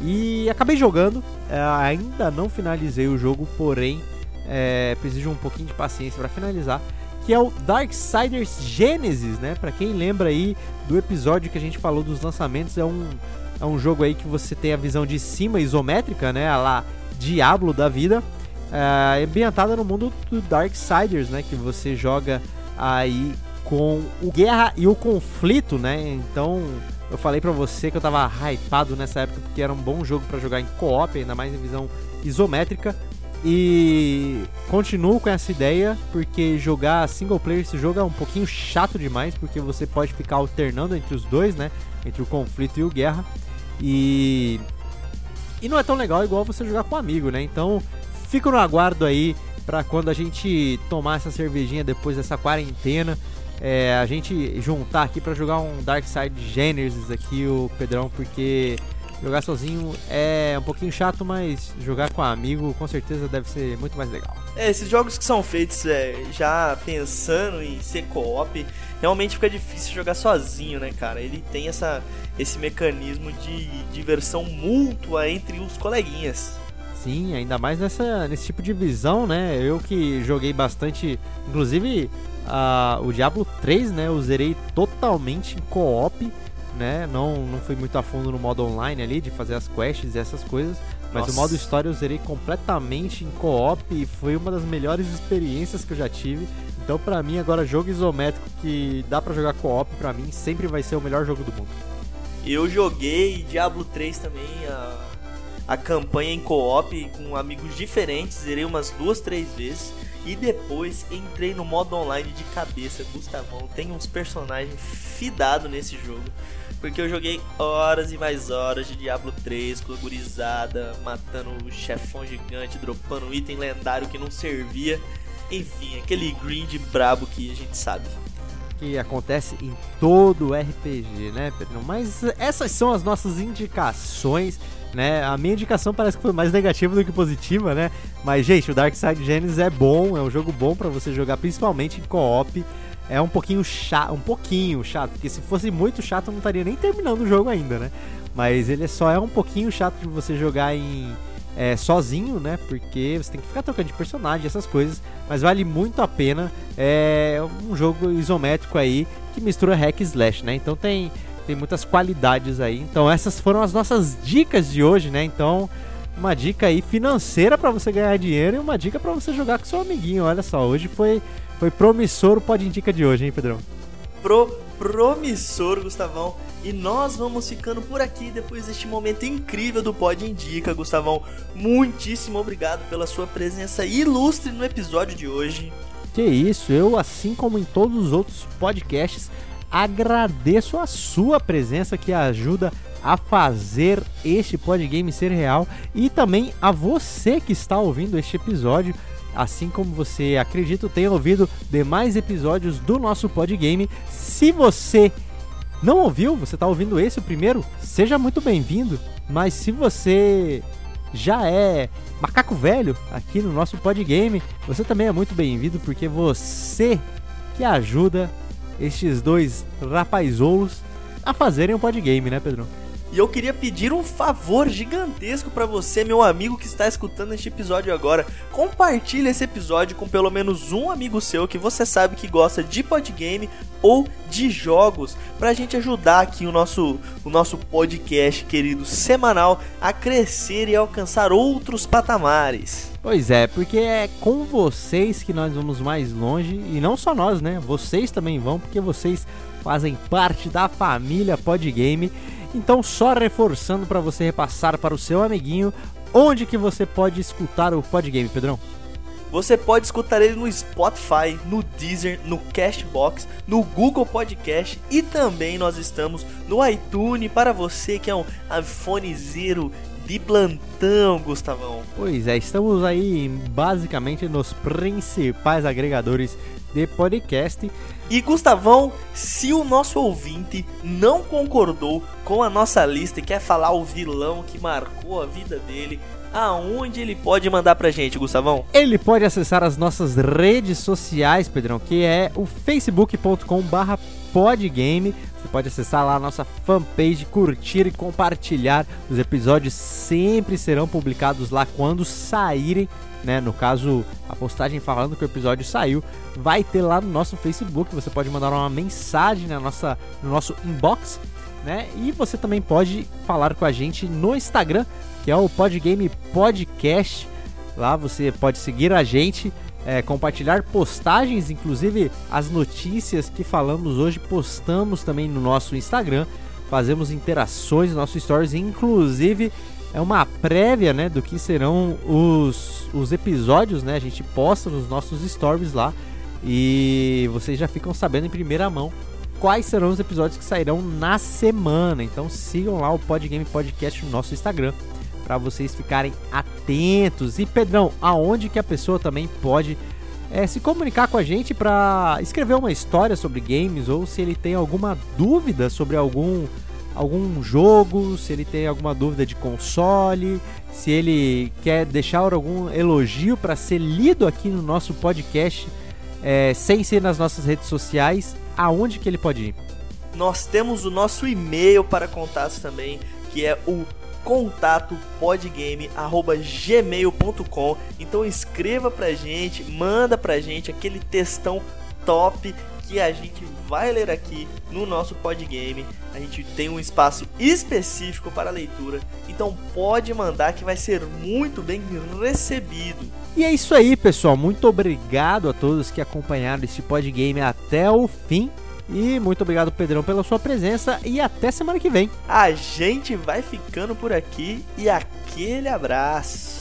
E acabei jogando, é, ainda não finalizei o jogo, porém é, preciso de um pouquinho de paciência para finalizar. Que é o Darksiders Genesis, né? Para quem lembra aí do episódio que a gente falou dos lançamentos, é um, é um jogo aí que você tem a visão de cima isométrica, né? A lá Diablo da vida, é, ambientada no mundo do Darksiders, né? Que você joga aí com o Guerra e o Conflito, né? Então, eu falei para você que eu tava hypado nessa época porque era um bom jogo para jogar em co-op, ainda mais em visão isométrica. E continuo com essa ideia, porque jogar single player esse jogo é um pouquinho chato demais, porque você pode ficar alternando entre os dois, né? Entre o conflito e o guerra. E. E não é tão legal igual você jogar com um amigo, né? Então, fico no aguardo aí para quando a gente tomar essa cervejinha depois dessa quarentena é, a gente juntar aqui para jogar um Darkside Genesis aqui, o Pedrão, porque jogar sozinho é um pouquinho chato, mas jogar com amigo com certeza deve ser muito mais legal. É, esses jogos que são feitos é, já pensando em ser co-op, realmente fica difícil jogar sozinho, né, cara? Ele tem essa, esse mecanismo de diversão mútua entre os coleguinhas. Sim, ainda mais nessa, nesse tipo de visão, né? Eu que joguei bastante, inclusive Uh, o Diablo 3, né, eu zerei totalmente em co-op, né? Não, não fui muito a fundo no modo online ali, de fazer as quests e essas coisas. Mas Nossa. o modo história eu zerei completamente em co-op e foi uma das melhores experiências que eu já tive. Então, pra mim, agora jogo isométrico que dá para jogar co-op, pra mim, sempre vai ser o melhor jogo do mundo. Eu joguei Diablo 3 também, a, a campanha em co-op com amigos diferentes, zerei umas duas, três vezes. E depois entrei no modo online de cabeça, Gustavão. Tem uns personagens fidados nesse jogo. Porque eu joguei horas e mais horas de Diablo 3 com gurizada, matando o chefão gigante, dropando item lendário que não servia. Enfim, aquele grind brabo que a gente sabe. Que acontece em todo RPG, né, Pedro? Mas essas são as nossas indicações né? A minha indicação parece que foi mais negativa do que positiva, né? Mas, gente, o Dark Side Genesis é bom, é um jogo bom para você jogar, principalmente em co-op. É um pouquinho chato, um pouquinho chato, porque se fosse muito chato eu não estaria nem terminando o jogo ainda, né? Mas ele só é um pouquinho chato de você jogar em é, sozinho, né? Porque você tem que ficar trocando de personagem, essas coisas. Mas vale muito a pena. É um jogo isométrico aí que mistura hack slash, né? Então tem tem muitas qualidades aí. Então essas foram as nossas dicas de hoje, né? Então uma dica aí financeira para você ganhar dinheiro e uma dica para você jogar com seu amiguinho. Olha só, hoje foi foi promissor o Pod Indica de hoje, hein, Pedrão? Pro promissor, Gustavão. E nós vamos ficando por aqui depois deste momento incrível do Pod Indica, Gustavão. Muitíssimo obrigado pela sua presença ilustre no episódio de hoje. Que isso, eu assim como em todos os outros podcasts Agradeço a sua presença que ajuda a fazer este podgame ser real e também a você que está ouvindo este episódio. Assim como você acredito tenha ouvido demais episódios do nosso podgame. Se você não ouviu, você está ouvindo esse o primeiro, seja muito bem-vindo. Mas se você já é macaco velho aqui no nosso podgame, você também é muito bem-vindo porque você que ajuda estes dois rapazoulos a fazerem um podgame, né, Pedro? E eu queria pedir um favor gigantesco para você, meu amigo que está escutando este episódio agora. Compartilhe esse episódio com pelo menos um amigo seu que você sabe que gosta de podgame ou de jogos, pra gente ajudar aqui o nosso, o nosso podcast querido semanal a crescer e alcançar outros patamares. Pois é, porque é com vocês que nós vamos mais longe e não só nós, né? Vocês também vão, porque vocês fazem parte da família Podgame. Então, só reforçando para você repassar para o seu amiguinho onde que você pode escutar o Podgame, Pedrão. Você pode escutar ele no Spotify, no Deezer, no Cashbox, no Google Podcast e também nós estamos no iTunes para você que é um iPhone Zero de plantão, Gustavão. Pois é, estamos aí basicamente nos principais agregadores de podcast. E Gustavão, se o nosso ouvinte não concordou com a nossa lista e quer falar o vilão que marcou a vida dele, aonde ele pode mandar pra gente, Gustavão? Ele pode acessar as nossas redes sociais, Pedrão, que é o facebook.com/barra podgame. Você pode acessar lá a nossa fanpage, curtir e compartilhar. Os episódios sempre serão publicados lá quando saírem né? No caso, a postagem falando que o episódio saiu, vai ter lá no nosso Facebook. Você pode mandar uma mensagem na nossa, no nosso inbox, né? E você também pode falar com a gente no Instagram, que é o Podgame Podcast. Lá você pode seguir a gente, é, compartilhar postagens, inclusive as notícias que falamos hoje, postamos também no nosso Instagram. Fazemos interações nos nossos stories, inclusive é uma prévia, né, do que serão os, os episódios, né? A gente posta nos nossos stories lá e vocês já ficam sabendo em primeira mão quais serão os episódios que sairão na semana. Então sigam lá o Podgame Podcast no nosso Instagram para vocês ficarem atentos. E Pedrão, aonde que a pessoa também pode é, se comunicar com a gente para escrever uma história sobre games ou se ele tem alguma dúvida sobre algum algum jogo, se ele tem alguma dúvida de console, se ele quer deixar algum elogio para ser lido aqui no nosso podcast, é, sem ser nas nossas redes sociais, aonde que ele pode ir? Nós temos o nosso e-mail para contatos também, que é o contatopodgame@gmail.com. Então escreva pra gente, manda pra gente aquele textão top que a gente vai ler aqui no nosso podgame. A gente tem um espaço específico para leitura, então pode mandar que vai ser muito bem recebido. E é isso aí, pessoal. Muito obrigado a todos que acompanharam este podgame até o fim. E muito obrigado, Pedrão, pela sua presença e até semana que vem. A gente vai ficando por aqui e aquele abraço.